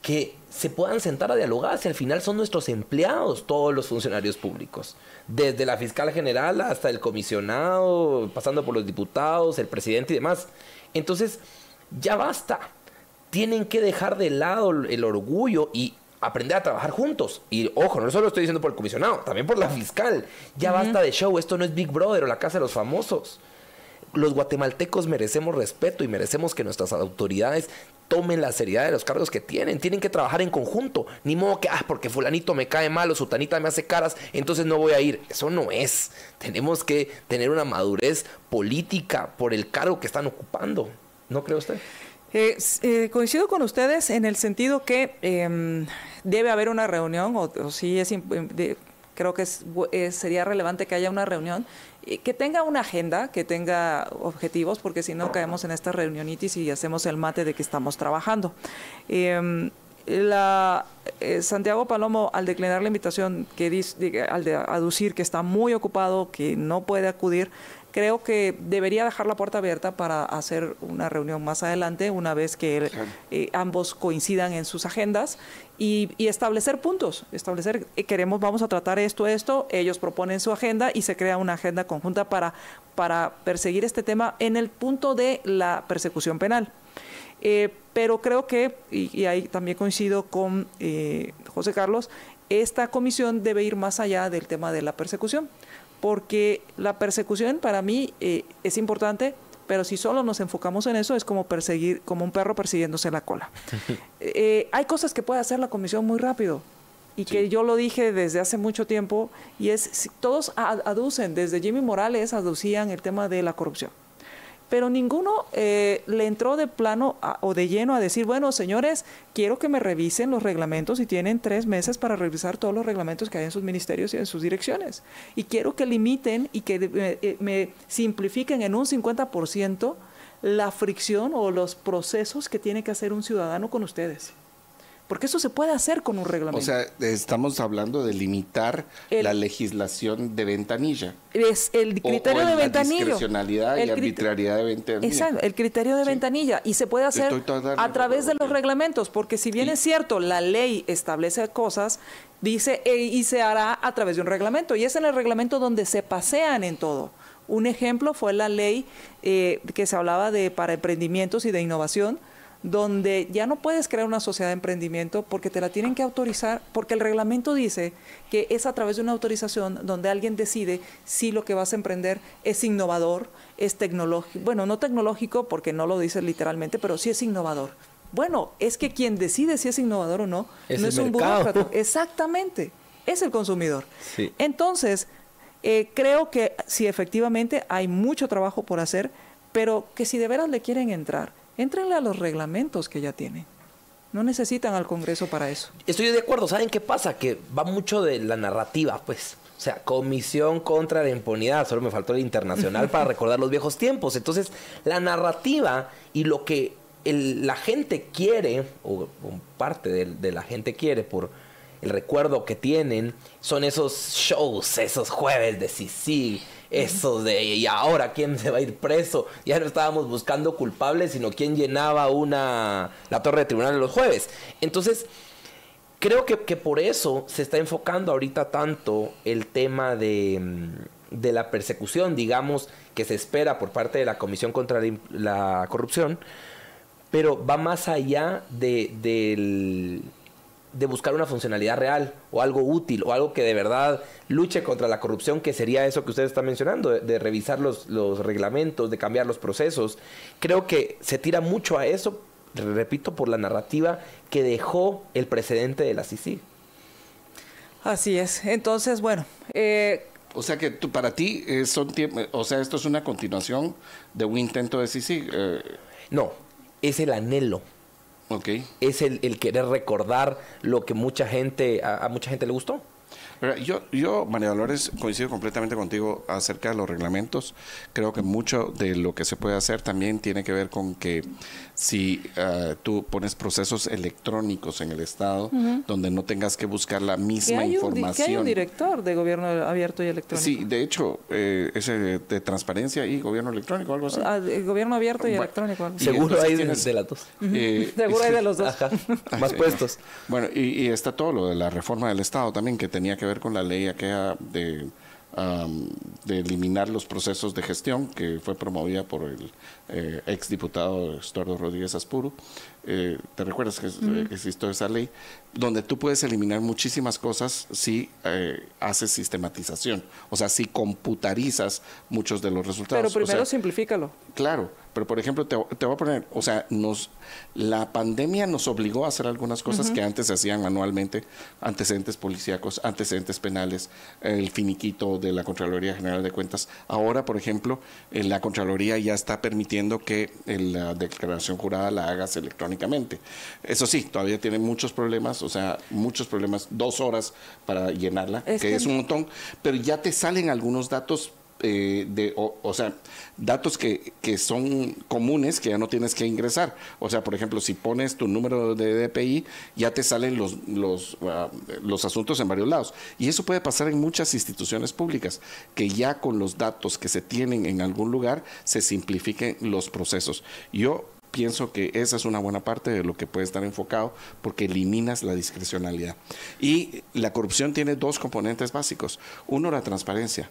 que se puedan sentar a dialogar si al final son nuestros empleados todos los funcionarios públicos, desde la fiscal general hasta el comisionado, pasando por los diputados, el presidente y demás. Entonces, ya basta. Tienen que dejar de lado el orgullo y aprender a trabajar juntos. Y ojo, no solo lo estoy diciendo por el comisionado, también por la fiscal. Ya basta de show, esto no es Big Brother o la casa de los famosos los guatemaltecos merecemos respeto y merecemos que nuestras autoridades tomen la seriedad de los cargos que tienen. Tienen que trabajar en conjunto. Ni modo que, ah, porque fulanito me cae mal o sutanita me hace caras, entonces no voy a ir. Eso no es. Tenemos que tener una madurez política por el cargo que están ocupando. ¿No cree usted? Eh, eh, coincido con ustedes en el sentido que em, debe haber una reunión, o, sí es, creo que sería relevante que haya una reunión que tenga una agenda, que tenga objetivos, porque si no caemos en esta reunionitis y hacemos el mate de que estamos trabajando. Em, la, eh, Santiago Palomo, al declinar la invitación, que dice, al de aducir que está muy ocupado, que no puede acudir, creo que debería dejar la puerta abierta para hacer una reunión más adelante, una vez que eh, ambos coincidan en sus agendas y, establecer puntos, establecer, eh, queremos, vamos a tratar esto, esto, ellos proponen su agenda y se crea una agenda conjunta para, para perseguir este tema en el punto de la persecución penal. Eh, pero creo que, y, ahí también coincido con José Carlos, esta comisión debe ir más allá del tema de la persecución porque la persecución para mí eh, es importante, pero si solo nos enfocamos en eso es como perseguir, como un perro persiguiéndose la cola. Eh, hay cosas que puede hacer la comisión muy rápido y que yo lo dije desde hace mucho tiempo y es todos aducen, desde Jimmy Morales aducían el tema de la corrupción. Pero ninguno eh, le entró de plano o de lleno a decir, bueno, señores, quiero que me revisen los reglamentos y tienen tres meses para revisar todos los reglamentos que hay en sus ministerios y en sus direcciones. Y quiero que limiten y que eh, eh, me simplifiquen en un 50% la fricción o los procesos que tiene que hacer un ciudadano con ustedes. Porque eso se puede hacer con un reglamento. O sea, estamos hablando de limitar la legislación de ventanilla. Es el criterio de ventanilla. La discrecionalidad y arbitrariedad de ventanilla. Exacto, el criterio de ventanilla. Y se puede hacer a través de los reglamentos, porque si bien es cierto, la ley establece cosas, dice e, y se hará a través de un reglamento. Y es en el reglamento donde se pasean en todo. Un ejemplo fue la ley eh, que se hablaba de para emprendimientos y de innovación, donde ya no puedes crear una sociedad de emprendimiento porque te la tienen que autorizar, porque el reglamento dice que es a través de una autorización donde alguien decide si lo que vas a emprender es innovador, es tecnológico, bueno, no tecnológico porque no lo dice literalmente, pero sí es innovador. Bueno, es que quien decide si es innovador o no, no es un burócrata. Exactamente, es el consumidor. Entonces, eh, creo que sí, efectivamente hay mucho trabajo por hacer, pero que si de veras le quieren entrar, Entrenle a los reglamentos que ya tienen. No necesitan al Congreso para eso. Estoy de acuerdo. ¿Saben qué pasa? Que va mucho de la narrativa, pues. O sea, Comisión contra la Impunidad. Solo me faltó el internacional para recordar los viejos tiempos. Entonces, la narrativa y lo que la gente quiere, o, parte de, la gente quiere por el recuerdo que tienen, son esos shows, esos jueves de sí, sí eso de, y ahora quién se va a ir preso. Ya no estábamos buscando culpables, sino quién llenaba una, la torre de tribunal los jueves. Entonces, creo que, que por eso se está enfocando ahorita tanto el tema de, mm, de la persecución, digamos, que se espera por parte de la Comisión contra la Corrupción, pero va más allá de, del de buscar una funcionalidad real o algo útil o algo que de verdad luche contra la corrupción, que sería eso que usted está mencionando, de, revisar los, los, reglamentos, de cambiar los procesos. Creo que se tira mucho a eso, repito, por la narrativa que dejó el precedente de la CICI. Así es. Entonces, bueno. Eh, o sea que tú, para ti, eh, son o sea, esto es una continuación de un intento de CICI. Eh. No, es el anhelo es el, el, querer recordar lo que mucha gente, a mucha gente le gustó. Yo, yo, María Dolores, coincido completamente contigo acerca de los reglamentos. Creo que mucho de lo que se puede hacer también tiene que ver con que si uh, tú pones procesos electrónicos en el Estado, donde no tengas que buscar la misma información. hay un director de gobierno abierto y electrónico. Sí, de hecho, eh, ese de, transparencia y gobierno electrónico, algo así. Ah, gobierno abierto y electrónico. Seguro hay de, las dos. Eh, Seguro hay de los dos. Más puestos. Bueno, y, y está todo lo de la reforma del Estado también, que tenía que ver con la ley aquella de, de eliminar los procesos de gestión que fue promovida por el eh, ex diputado Estuardo Rodríguez Aspuro. Eh, ¿Te recuerdas que existió esa ley? Donde tú puedes eliminar muchísimas cosas si eh, haces sistematización, o sea, si computarizas muchos de los resultados. Pero primero simplifícalo. Claro, pero por ejemplo, te, te, voy a poner, o sea, nos, la pandemia nos obligó a hacer algunas cosas que antes se hacían manualmente, antecedentes policíacos, antecedentes penales, el finiquito de la Contraloría General de Cuentas. Ahora, por ejemplo, la Contraloría ya está permitiendo que la declaración jurada la hagas electrónicamente. Eso sí, todavía tiene muchos problemas, o sea, muchos problemas, dos horas para llenarla, que es un montón, pero ya te salen algunos datos eh, de, o, sea, datos que, que, son comunes que ya no tienes que ingresar. O sea, por ejemplo, si pones tu número de DPI, ya te salen los, los, ah, los asuntos en varios lados. Y eso puede pasar en muchas instituciones públicas, que ya con los datos que se tienen en algún lugar se simplifiquen los procesos. Yo pienso que esa es una buena parte de lo que puede estar enfocado porque eliminas la discrecionalidad. Y la corrupción tiene dos componentes básicos. Uno, la transparencia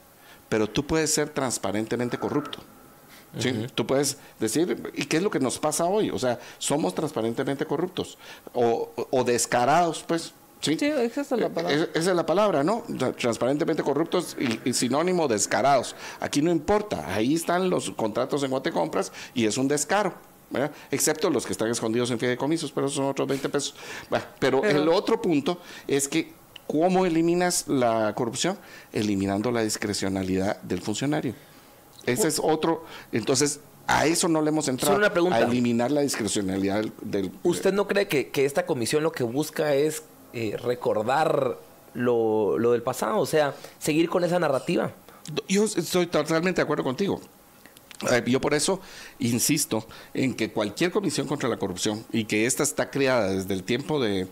pero tú puedes ser transparentemente corrupto. ¿sí? Tú puedes decir, ¿y qué es lo que nos pasa hoy? O sea, somos transparentemente corruptos o, descarados, pues. Sí, esa es la palabra. Esa es la palabra, ¿no? Transparentemente corruptos y, sinónimo descarados. Aquí no importa, ahí están los contratos en Guatecompras y es un descaro. ¿Verdad? excepto los que están escondidos en fideicomisos, pero son otros 20 pesos. pero el otro punto es que ¿Cómo eliminas la corrupción? Eliminando la discrecionalidad del funcionario. Ese es otro. Entonces, A eso no le hemos entrado. Una pregunta. A eliminar la discrecionalidad del... del- ¿Usted no cree que, que esta comisión lo que busca es eh, recordar lo, lo del pasado? O sea, seguir con esa narrativa. Yo estoy totalmente de acuerdo contigo. Eh, Yo por eso insisto en que cualquier comisión contra la corrupción y que esta está creada desde el tiempo de,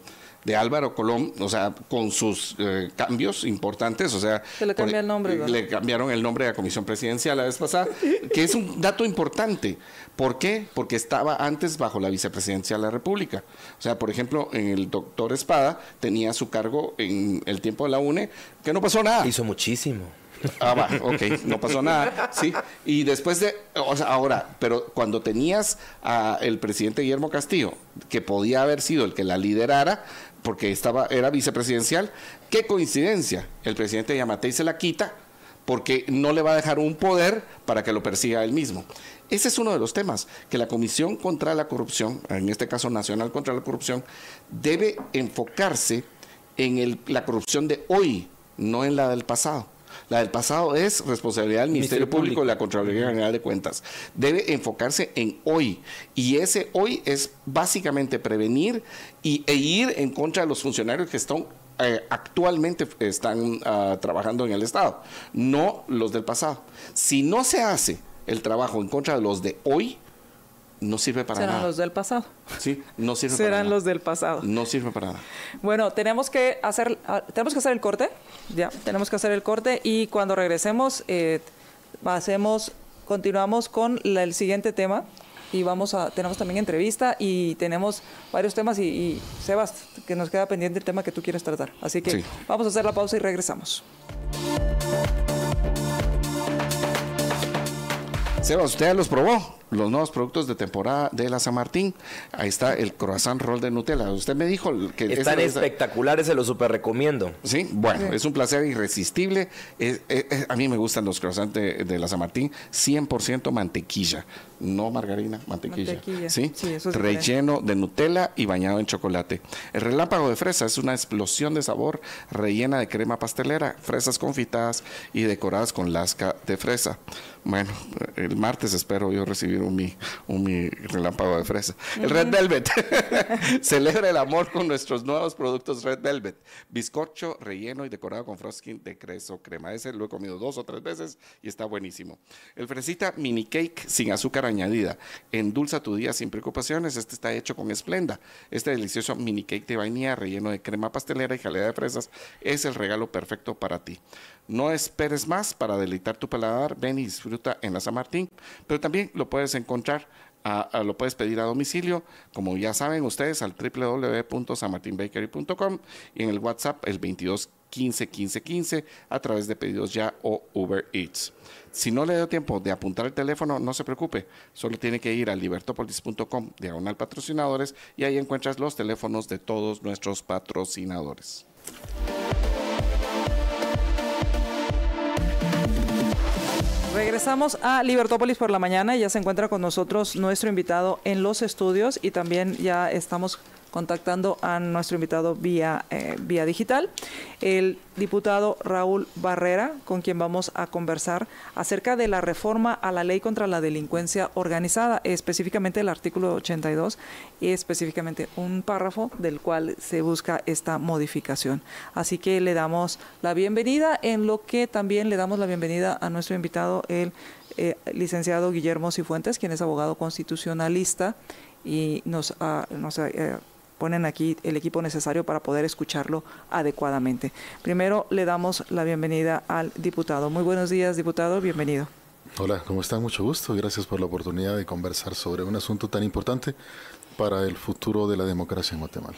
de Álvaro Colón, o sea, con sus eh, cambios importantes, o sea... Se le cambia por- el nombre, ¿verdad? Le cambiaron el nombre a Comisión Presidencial la vez pasada, que es un dato importante. ¿Por qué? Porque estaba antes bajo la vicepresidencia de la República. O sea, por ejemplo, en el doctor Espada tenía su cargo en el tiempo de la UNE, que no pasó nada. Hizo muchísimo. Ah, va, ok, no pasó nada, sí. Y después de, o sea, ahora, pero cuando tenías al presidente Guillermo Castillo, que podía haber sido el que la liderara, porque estaba, era vicepresidencial, qué coincidencia, el presidente Yamatei se la quita porque no le va a dejar un poder para que lo persiga él mismo. Ese es uno de los temas, que la Comisión contra la Corrupción, en este caso Nacional contra la Corrupción, debe enfocarse en la corrupción de hoy, no en la del pasado. La del pasado es responsabilidad del Ministerio, Ministerio Público Público. y la Contraloría General de Cuentas. Debe enfocarse en hoy. Y ese hoy es básicamente prevenir y, e ir en contra de los funcionarios que están eh, actualmente están ah, trabajando en el Estado, no los del pasado. Si no se hace el trabajo en contra de los de hoy, no sirve para Serán nada. los del pasado. Sí, no sirve para Serán nada. los del pasado. No sirve para nada. Bueno, tenemos que hacer, ah, tenemos que hacer el corte, ya, tenemos que hacer el corte y cuando regresemos eh, hacemos, continuamos con la- el siguiente tema y vamos a, tenemos también entrevista y tenemos varios temas y, y Sebas, que nos queda pendiente el tema que tú quieres tratar. Así que Sí. vamos a hacer la pausa y regresamos. Seba, usted ya los probó, los nuevos productos de temporada de la San Martín. Ahí está el croissant roll de Nutella. Usted me dijo que... Están ese- espectaculares, se los super recomiendo. Sí, bueno, es un placer irresistible. Es- es- es- a mí me gustan los croissants de, de la San Martín, 100% mantequilla, no margarina, mantequilla. Mantequilla, Sí, sí, eso es relleno de Nutella y bañado en chocolate. El relámpago de fresa es una explosión de sabor rellena de crema pastelera, fresas confitadas y decoradas con lasca de fresa. Bueno, el martes espero yo recibir un mi, un mi relámpago de fresa. El Red Velvet. Celebra el amor con nuestros nuevos productos Red Velvet. Bizcocho relleno y decorado con frosting de queso crema. Ese lo he comido dos o tres veces y está buenísimo. El fresita mini cake sin azúcar añadida. Endulza tu día sin preocupaciones. Este está hecho con esplenda. Este delicioso mini cake de vainilla relleno de crema pastelera y jalea de fresas es el regalo perfecto para ti. No esperes más para deleitar tu paladar. Ven y disfruta en la San Martín. Pero también lo puedes encontrar, lo puedes pedir a domicilio, como ya saben ustedes, al www.sanmartinbakery.com y en el WhatsApp el 22 15 15 15 a través de pedidos ya o Uber Eats. Si no le dio tiempo de apuntar el teléfono, no se preocupe. Solo tiene que ir a libertopolis.com, diagonal patrocinadores, y ahí encuentras los teléfonos de todos nuestros patrocinadores. Regresamos a Libertópolis por la mañana. Ya se encuentra con nosotros nuestro invitado en los estudios y también ya estamos contactando a nuestro invitado vía, eh, vía digital, el diputado Raúl Barrera, con quien vamos a conversar acerca de la reforma a la ley contra la delincuencia organizada, específicamente el artículo 82 y específicamente un párrafo del cual se busca esta modificación. Así que le damos la bienvenida, en lo que también le damos la bienvenida a nuestro invitado, el eh, licenciado Guillermo Cifuentes, quien es abogado constitucionalista y nos, ah, nos eh, ponen aquí el equipo necesario para poder escucharlo adecuadamente. Primero le damos la bienvenida al diputado. Muy buenos días, diputado, bienvenido. Hola, ¿cómo están? Mucho gusto. Gracias por la oportunidad de conversar sobre un asunto tan importante para el futuro de la democracia en Guatemala.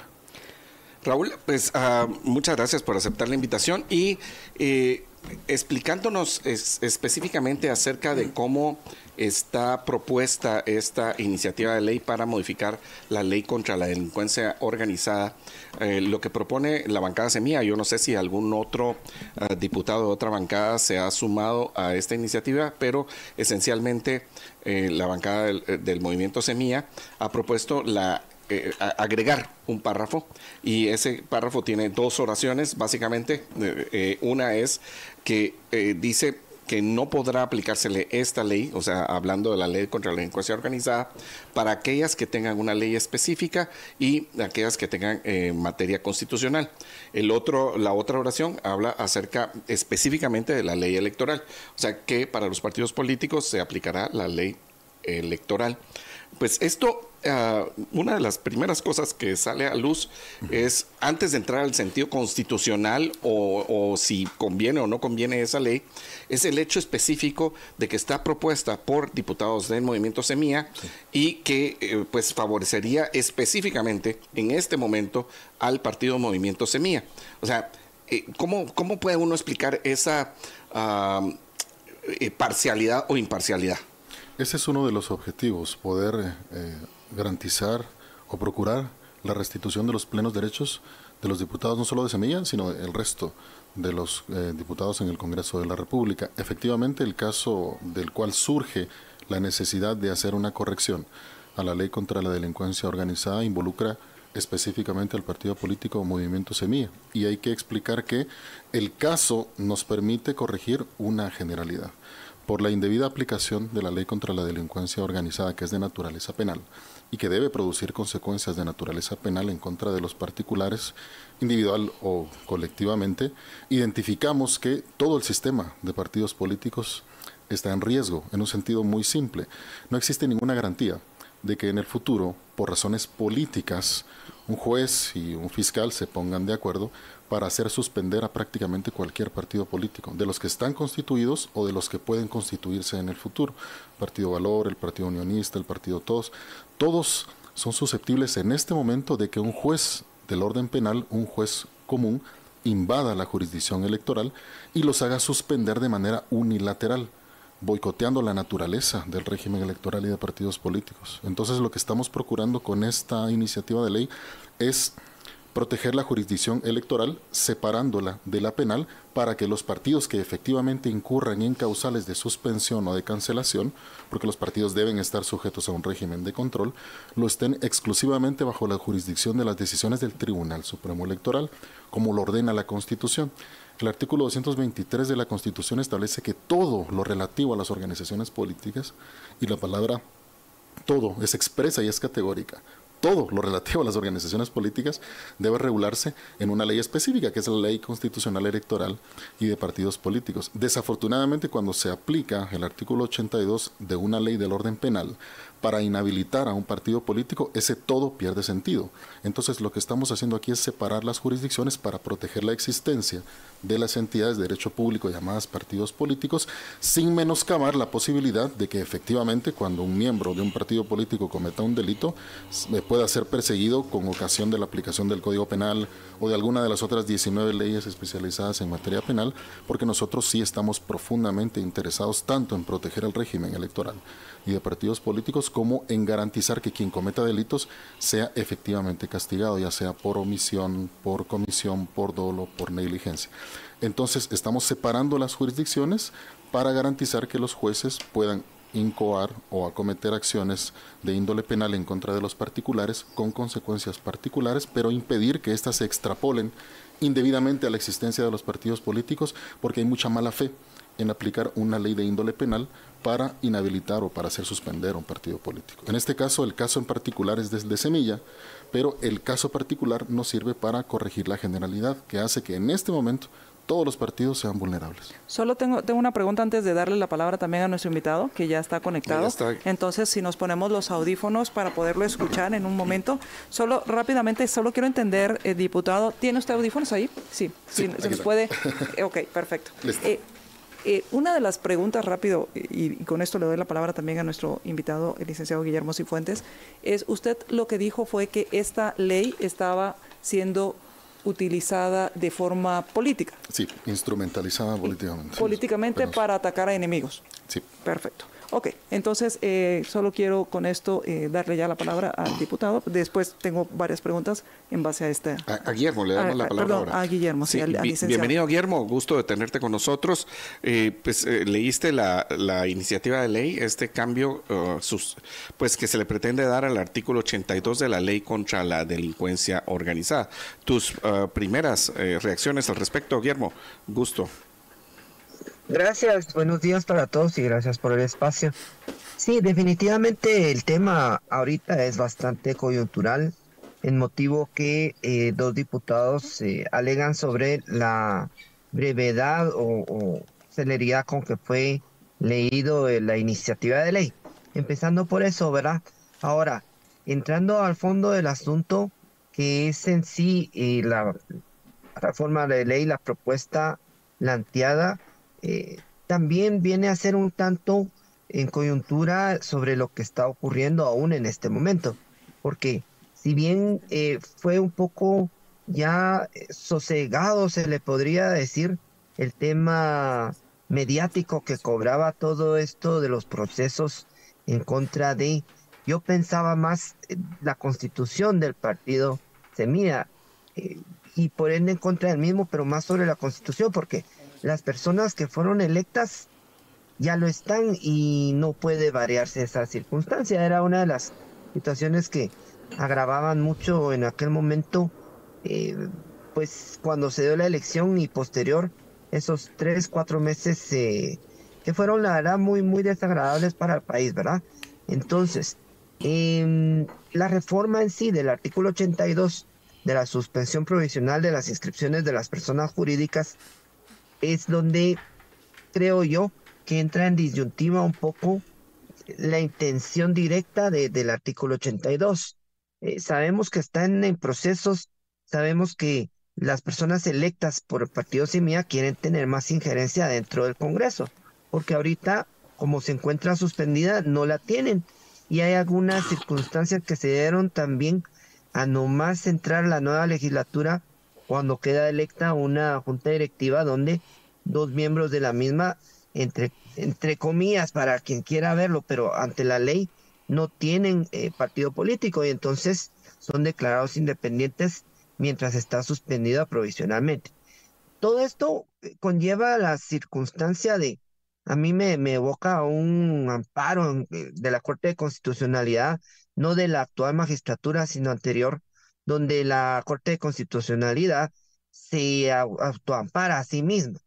Raúl, pues ah, muchas gracias por aceptar la invitación y eh, explicándonos es- específicamente acerca de cómo está propuesta esta iniciativa de ley para modificar la ley contra la delincuencia organizada. Eh, lo que propone la bancada Semilla, yo no sé si algún otro ah, diputado de otra bancada se ha sumado a esta iniciativa, pero esencialmente eh, la bancada del, eh, del movimiento Semilla ha propuesto la eh, agregar un párrafo y ese párrafo tiene dos oraciones básicamente. Eh, eh, una es que dice que no podrá aplicársele esta ley, o sea, hablando de la ley contra la delincuencia organizada, para aquellas que tengan una ley específica y aquellas que tengan materia constitucional. El otro, la otra oración habla acerca específicamente de la ley electoral, o sea, que para los partidos políticos se aplicará la ley electoral. Pues esto, ah, una de las primeras cosas que sale a luz es, antes de entrar al sentido constitucional o, si conviene o no conviene esa ley, es el hecho específico de que está propuesta por diputados del movimiento Semilla y que eh, pues favorecería específicamente en este momento al partido Movimiento Semilla. O sea, eh, ¿cómo, ¿cómo, puede uno explicar esa eh, parcialidad o imparcialidad? Ese es uno de los objetivos, poder eh, garantizar o procurar la restitución de los plenos derechos de los diputados, no solo de Semilla, sino el resto de los eh, diputados en el Congreso de la República. Efectivamente, el caso del cual surge la necesidad de hacer una corrección a la ley contra la delincuencia organizada involucra específicamente al partido político Movimiento Semilla. Y hay que explicar que el caso nos permite corregir una generalidad por la indebida aplicación de la ley contra la delincuencia organizada, que es de naturaleza penal y que debe producir consecuencias de naturaleza penal en contra de los particulares, individual o colectivamente, identificamos que todo el sistema de partidos políticos está en riesgo, en un sentido muy simple. No existe ninguna garantía de que en el futuro, por razones políticas, un juez y un fiscal se pongan de acuerdo para hacer suspender a prácticamente cualquier partido político, de los que están constituidos o de los que pueden constituirse en el futuro. Partido Valor, el Partido Unionista, el Partido Todos, todos son susceptibles en este momento de que un juez del orden penal, un juez común, invada la jurisdicción electoral y los haga suspender de manera unilateral, boicoteando la naturaleza del régimen electoral y de partidos políticos. Entonces lo que estamos procurando con esta iniciativa de ley es proteger la jurisdicción electoral separándola de la penal para que los partidos que efectivamente incurran en causales de suspensión o de cancelación, porque los partidos deben estar sujetos a un régimen de control, lo estén exclusivamente bajo la jurisdicción de las decisiones del Tribunal Supremo Electoral, como lo ordena la Constitución. El artículo 223 de la Constitución establece que todo lo relativo a las organizaciones políticas y la palabra todo es expresa y es categórica todo lo relativo a las organizaciones políticas debe regularse en una ley específica, que es la ley constitucional electoral y de partidos políticos. Desafortunadamente, cuando se aplica el artículo 82 de una ley del orden penal para inhabilitar a un partido político, ese todo pierde sentido. Entonces lo que estamos haciendo aquí es separar las jurisdicciones para proteger la existencia de las entidades de derecho público llamadas partidos políticos, sin menoscabar la posibilidad de que efectivamente cuando un miembro de un partido político cometa un delito, pueda ser perseguido con ocasión de la aplicación del Código Penal o de alguna de las otras 19 leyes especializadas en materia penal, porque nosotros sí estamos profundamente interesados tanto en proteger el régimen electoral y de partidos políticos como en garantizar que quien cometa delitos sea efectivamente castigado, ya sea por omisión, por comisión, por dolo, por negligencia. Entonces estamos separando las jurisdicciones para garantizar que los jueces puedan incoar o acometer acciones de índole penal en contra de los particulares con consecuencias particulares, pero impedir que éstas se extrapolen indebidamente a la existencia de los partidos políticos porque hay mucha mala fe en aplicar una ley de índole penal para inhabilitar o para hacer suspender un partido político. En este caso, el caso en particular es desde Semilla, pero el caso particular no sirve para corregir la generalidad, que hace que en este momento todos los partidos sean vulnerables. Solo tengo, tengo una pregunta antes de darle la palabra también a nuestro invitado, que ya está conectado. Entonces, si nos ponemos los audífonos para poderlo escuchar en un momento. Solo rápidamente, solo quiero entender, eh, diputado, ¿tiene usted audífonos ahí? Sí, sí, se nos puede. ok, perfecto. Eh, eh, una de las preguntas rápido, y, con esto le doy la palabra también a nuestro invitado, el licenciado Guillermo Cifuentes, es usted lo que dijo fue que esta ley estaba siendo utilizada de forma política. Sí, instrumentalizada políticamente. Políticamente para atacar a enemigos. Sí. Perfecto. Ok, entonces eh, solo quiero con esto eh, darle ya la palabra al diputado. Después tengo varias preguntas en base a esta. A, Guillermo, le damos la palabra perdón, A Guillermo, sí, al, Bienvenido, Guillermo. Gusto de tenerte con nosotros. Eh, pues leíste la, la, iniciativa de ley, este cambio, uh, sus, pues que se le pretende dar al artículo 82 de la ley contra la delincuencia organizada. Tus uh, primeras reacciones al respecto, Guillermo. Gusto. Gracias, buenos días para todos y gracias por el espacio. Sí, definitivamente el tema ahorita es bastante coyuntural, en motivo que eh, dos diputados eh, alegan sobre la brevedad o, celeridad con que fue leído eh, la iniciativa de ley. Empezando por eso, ¿verdad? Ahora, entrando al fondo del asunto, que es en sí la reforma de ley, la propuesta planteada, también viene a ser un tanto en coyuntura sobre lo que está ocurriendo aún en este momento. Porque si bien eh, fue un poco ya eh, sosegado, se le podría decir, el tema mediático que cobraba todo esto de los procesos en contra de, yo pensaba más la constitución del partido Semilla eh, y por ende en contra del mismo, pero más sobre la constitución, porque las personas que fueron electas ya lo están y no puede variarse esa circunstancia. Era una de las situaciones que agravaban mucho en aquel momento, eh, pues cuando se dio la elección y posterior, esos tres, cuatro meses eh, que fueron la verdad muy, muy desagradables para el país, ¿verdad? Entonces, em, la reforma en sí del artículo 82 de la suspensión provisional de las inscripciones de las personas jurídicas es donde creo yo que entra en disyuntiva un poco la intención directa del artículo 82. Eh, sabemos que están en procesos, sabemos que las personas electas por el partido Semilla quieren tener más injerencia dentro del Congreso, porque ahorita, como se encuentra suspendida, no la tienen. Y hay algunas circunstancias que se dieron también a nomás entrar la nueva legislatura cuando queda electa una junta directiva donde dos miembros de la misma entre, entre comillas, para quien quiera verlo, pero ante la ley no tienen eh, partido político y entonces son declarados independientes mientras está suspendida provisionalmente. Todo esto eh, conlleva la circunstancia de, a mí me, me evoca un amparo eh, de la Corte de Constitucionalidad, no de la actual magistratura, sino anterior, donde la Corte de Constitucionalidad se autoampara a sí misma.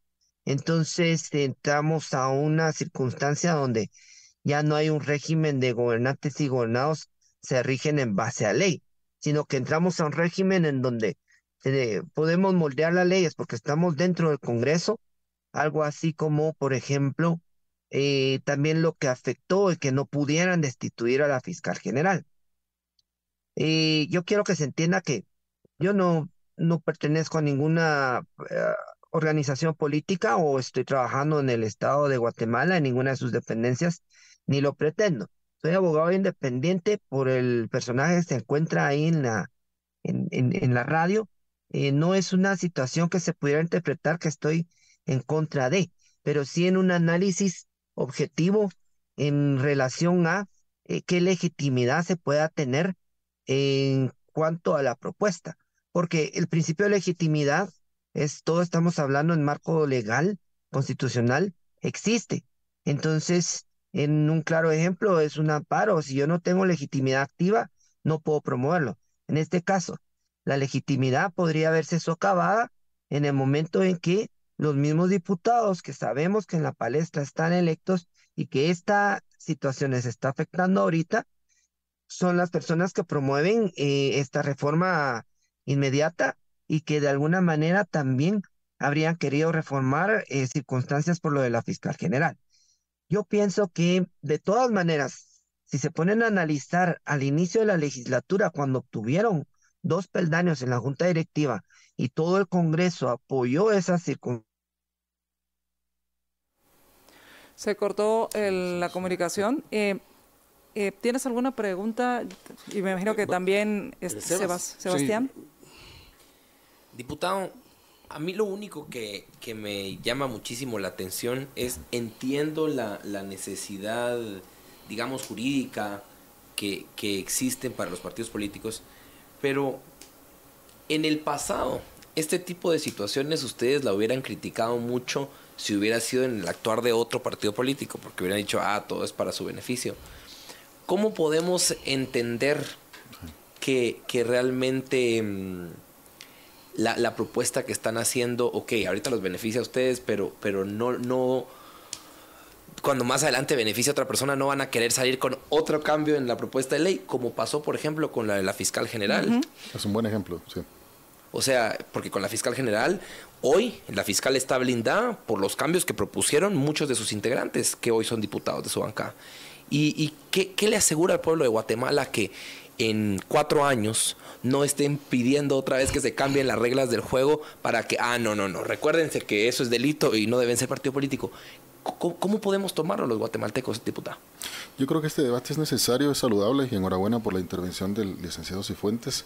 Entonces entramos a una circunstancia donde ya no hay un régimen de gobernantes y gobernados se rigen en base a ley, sino que entramos a un régimen en donde eh, podemos moldear las leyes porque estamos dentro del Congreso, algo así como, por ejemplo, eh, también lo que afectó el que no pudieran destituir a la fiscal general. Eh, yo quiero que se entienda que yo no, no pertenezco a ninguna organización política o estoy trabajando en el Estado de Guatemala en ninguna de sus dependencias, ni lo pretendo. Soy abogado independiente por el personaje que se encuentra ahí en la, en, en, la radio. Eh, no es una situación que se pudiera interpretar que estoy en contra de, pero sí en un análisis objetivo en relación a eh, qué legitimidad se pueda tener en cuanto a la propuesta. Porque el principio de legitimidad es todo estamos hablando en marco legal, constitucional, existe. Entonces, en un claro ejemplo es un amparo. Si yo no tengo legitimidad activa, no puedo promoverlo. En este caso, la legitimidad podría verse socavada en el momento en que los mismos diputados que sabemos que en la palestra están electos y que esta situación les está afectando ahorita, son las personas que promueven eh, esta reforma inmediata y que de alguna manera también habrían querido reformar eh, circunstancias por lo de la fiscal general. Yo pienso que de todas maneras, si se ponen a analizar al inicio de la legislatura, cuando obtuvieron dos peldaños en la junta directiva y todo el Congreso apoyó esas circunstancias, se cortó la comunicación. Eh, eh, ¿Tienes alguna pregunta? Y me imagino que también Sebastián. Diputado, a mí lo único que, me llama muchísimo la atención es entiendo la, necesidad, digamos, jurídica que, que existen para los partidos políticos, pero en el pasado, este tipo de situaciones ustedes la hubieran criticado mucho si hubiera sido en el actuar de otro partido político, porque hubieran dicho, ah, todo es para su beneficio. ¿Cómo podemos entender que, que realmente mm, la, propuesta que están haciendo, ok, ahorita los beneficia a ustedes, pero, pero no, no, cuando más adelante beneficia a otra persona no van a querer salir con otro cambio en la propuesta de ley, como pasó, por ejemplo, con la de la fiscal general. Es un buen ejemplo, sí. O sea, porque con la fiscal general, hoy la fiscal está blindada por los cambios que propusieron muchos de sus integrantes, que hoy son diputados de su banca. ¿Y, qué, qué, le asegura al pueblo de Guatemala que en cuatro años no estén pidiendo otra vez que se cambien las reglas del juego para que, ah, no, no, no, recuérdense que eso es delito y no deben ser partido político? ¿Cómo, podemos tomarlo los guatemaltecos, diputada? Yo creo que este debate es necesario, es saludable y enhorabuena por la intervención del licenciado Cifuentes.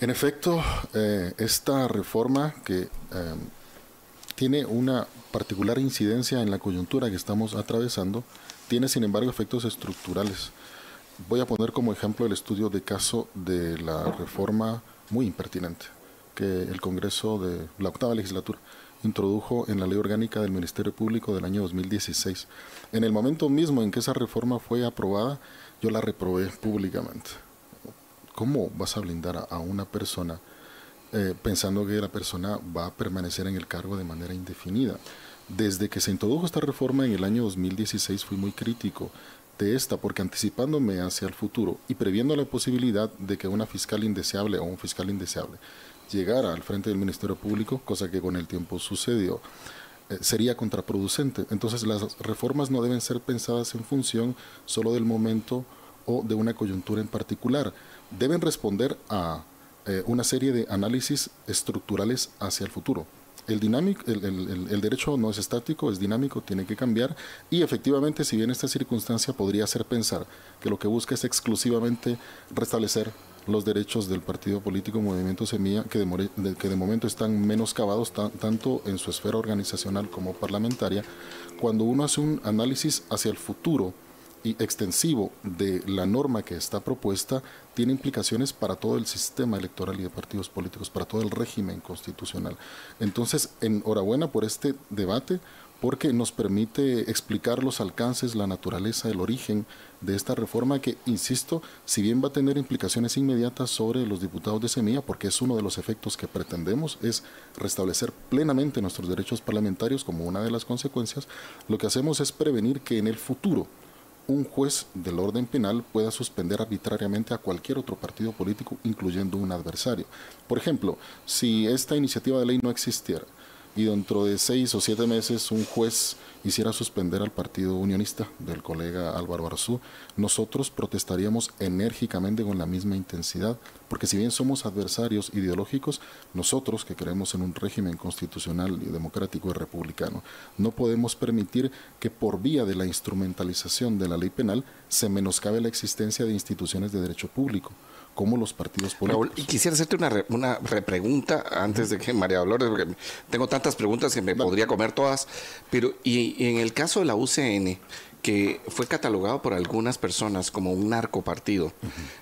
En efecto, eh, esta reforma que eh, tiene una particular incidencia en la coyuntura que estamos atravesando, tiene sin embargo efectos estructurales. Voy a poner como ejemplo el estudio de caso de la reforma muy impertinente que el Congreso de la octava legislatura introdujo en la ley orgánica del Ministerio Público del año 2016. En el momento mismo en que esa reforma fue aprobada, yo la reprobé públicamente. ¿Cómo vas a blindar a, una persona eh, pensando que la persona va a permanecer en el cargo de manera indefinida? Desde que se introdujo esta reforma en el año 2016 fui muy crítico de esta porque anticipándome hacia el futuro y previendo la posibilidad de que una fiscal indeseable o un fiscal indeseable llegara al frente del Ministerio Público, cosa que con el tiempo sucedió, eh, sería contraproducente. Entonces las reformas no deben ser pensadas en función solo del momento o de una coyuntura en particular. Deben responder a eh, una serie de análisis estructurales hacia el futuro. El, dinámico, el, derecho no es estático, es dinámico, tiene que cambiar. Y efectivamente si bien esta circunstancia podría hacer pensar que lo que busca es exclusivamente restablecer los derechos del partido político Movimiento Semilla, que de, que de momento están menoscabados tanto en su esfera organizacional como parlamentaria, cuando uno hace un análisis hacia el futuro y extensivo de la norma que está propuesta, tiene implicaciones para todo el sistema electoral y de partidos políticos, para todo el régimen constitucional. Entonces, enhorabuena por este debate porque nos permite explicar los alcances, la naturaleza, el origen de esta reforma que, insisto, si bien va a tener implicaciones inmediatas sobre los diputados de Semilla, porque es uno de los efectos que pretendemos, es restablecer plenamente nuestros derechos parlamentarios como una de las consecuencias, lo que hacemos es prevenir que en el futuro un juez del orden penal pueda suspender arbitrariamente a cualquier otro partido político, incluyendo un adversario. Por ejemplo, si esta iniciativa de ley no existiera, y dentro de seis o siete meses un juez hiciera suspender al partido unionista del colega Álvaro Arzú, nosotros protestaríamos enérgicamente con la misma intensidad, porque si bien somos adversarios ideológicos, nosotros que creemos en un régimen constitucional y democrático y republicano, no podemos permitir que por vía de la instrumentalización de la ley penal se menoscabe la existencia de instituciones de derecho público como los partidos políticos. y quisiera hacerte una, una repregunta antes de que María Dolores, porque tengo tantas preguntas que me podría comer todas, pero y, en el caso de la UCN, que fue catalogado por algunas personas como un narcopartido.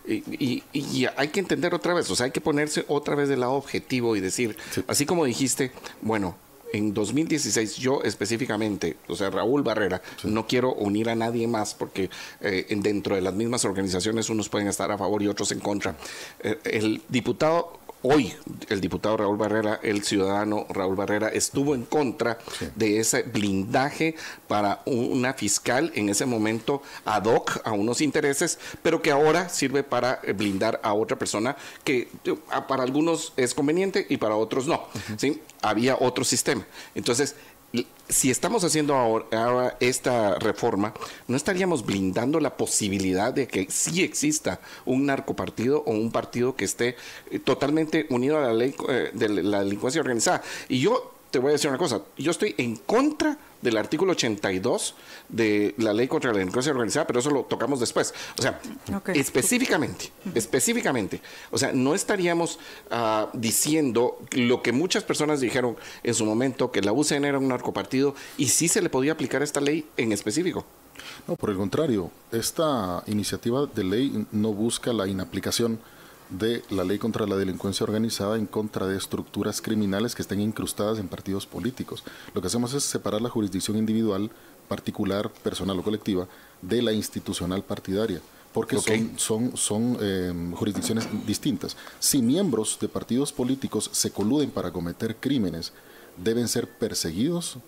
y, y, hay que entender otra vez, o sea, hay que ponerse otra vez del lado objetivo y decir, así como dijiste, bueno, en 2016 yo específicamente, o sea, Raúl Barrera, no quiero unir a nadie más porque eh, dentro de las mismas organizaciones unos pueden estar a favor y otros en contra. Eh, el diputado hoy el diputado Raúl Barrera, el ciudadano Raúl Barrera, estuvo en contra de ese blindaje para una fiscal en ese momento ad hoc a unos intereses, pero que ahora sirve para blindar a otra persona que para algunos es conveniente y para otros no. ¿sí? Había otro sistema. Entonces, si estamos haciendo ahora, esta reforma, ¿no estaríamos blindando la posibilidad de que sí exista un narcopartido o un partido que esté eh, totalmente unido a la ley eh, de la delincuencia organizada? Y yo te voy a decir una cosa, yo estoy en contra del artículo 82 de la ley contra la delincuencia organizada, pero eso lo tocamos después. O sea, específicamente, específicamente, o sea, no estaríamos ah, diciendo lo que muchas personas dijeron en su momento, que la UCN era un narcopartido y sí se le podía aplicar esta ley en específico. No, por el contrario, esta iniciativa de ley no busca la inaplicación de la ley contra la delincuencia organizada en contra de estructuras criminales que estén incrustadas en partidos políticos. Lo que hacemos es separar la jurisdicción individual, particular, personal o colectiva, de la institucional partidaria porque son, son, son em, jurisdicciones distintas. Si miembros de partidos políticos se coluden para cometer crímenes, deben ser perseguidos,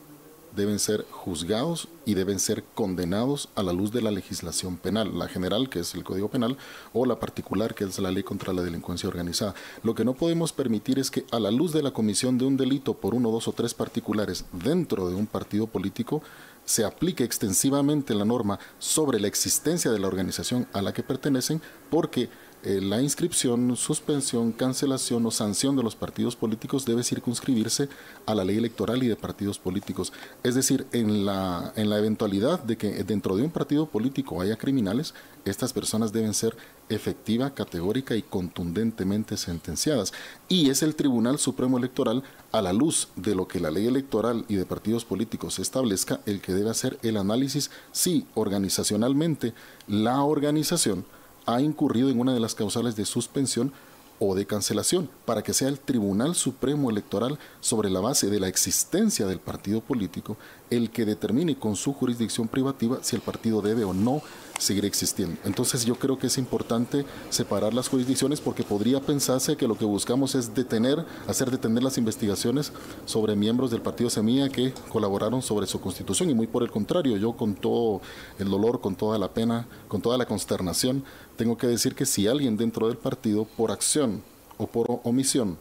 deben ser juzgados y deben ser condenados a la luz de la legislación penal, la general, que es el Código Penal, o la particular, que es la ley contra la delincuencia organizada. Lo que no podemos permitir es que a la luz de la comisión de un delito por uno, dos o tres particulares dentro de un partido político, se aplique extensivamente la norma sobre la existencia de la organización a la que pertenecen, porque eh, la inscripción, suspensión, cancelación o sanción de los partidos políticos debe circunscribirse a la ley electoral y de partidos políticos. Es decir, en la, en la eventualidad de que dentro de un partido político haya criminales, estas personas deben ser efectiva, categórica y contundentemente sentenciadas. Y es el Tribunal Supremo Electoral, a la luz de lo que la ley electoral y de partidos políticos establezca, el que debe hacer el análisis si organizacionalmente la organización ha incurrido en una de las causales de suspensión o de cancelación, para que sea el Tribunal Supremo Electoral, sobre la base de la existencia del partido político, el que determine con su jurisdicción privativa si el partido debe o no seguir existiendo. Entonces yo creo que es importante separar las jurisdicciones porque podría pensarse que lo que buscamos es detener, hacer detener las investigaciones sobre miembros del partido Semilla que colaboraron sobre su constitución y muy por el contrario, yo con todo el dolor, con toda la pena, con toda la consternación, tengo que decir que si alguien dentro del partido por acción o por omisión,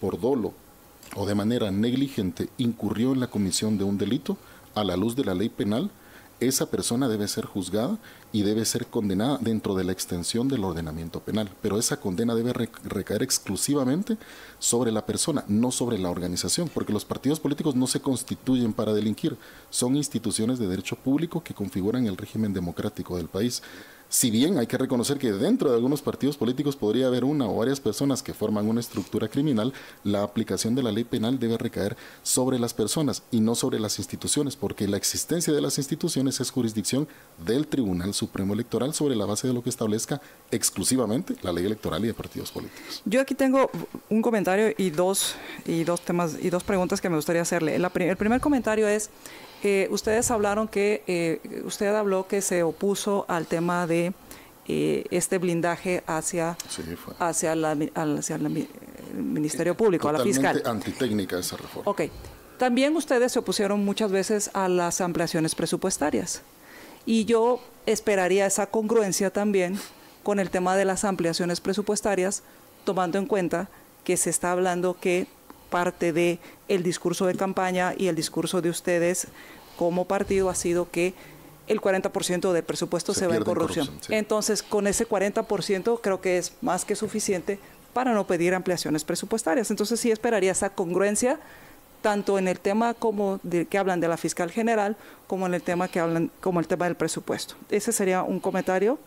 por dolo o de manera negligente incurrió en la comisión de un delito, a la luz de la ley penal, esa persona debe ser juzgada y debe ser condenada dentro de la extensión del ordenamiento penal. Pero esa condena debe recaer exclusivamente sobre la persona, no sobre la organización, porque los partidos políticos no se constituyen para delinquir, son instituciones de derecho público que configuran el régimen democrático del país. Si bien hay que reconocer que dentro de algunos partidos políticos podría haber una o varias personas que forman una estructura criminal, la aplicación de la ley penal debe recaer sobre las personas y no sobre las instituciones, porque la existencia de las instituciones es jurisdicción del Tribunal Supremo Electoral sobre la base de lo que establezca exclusivamente la ley electoral y de partidos políticos. Yo aquí tengo un comentario y dos, y dos temas y dos preguntas que me gustaría hacerle. el primer comentario es eh, ustedes hablaron que, eh, usted habló que se opuso al tema de eh, este blindaje hacia, hacia, la, hacia el Ministerio Público, a la fiscal. antitécnica esa reforma. Ok. También ustedes se opusieron muchas veces a las ampliaciones presupuestarias. Y yo esperaría esa congruencia también con el tema de las ampliaciones presupuestarias, tomando en cuenta que se está hablando que parte de el discurso de campaña y el discurso de ustedes como partido ha sido que el 40% del presupuesto se, va en corrupción. Entonces, con ese 40% creo que es más que suficiente para no pedir ampliaciones presupuestarias. Entonces, sí esperaría esa congruencia tanto en el tema como de, que hablan de la fiscal general como en el tema que hablan como el tema del presupuesto. Ese sería un comentario.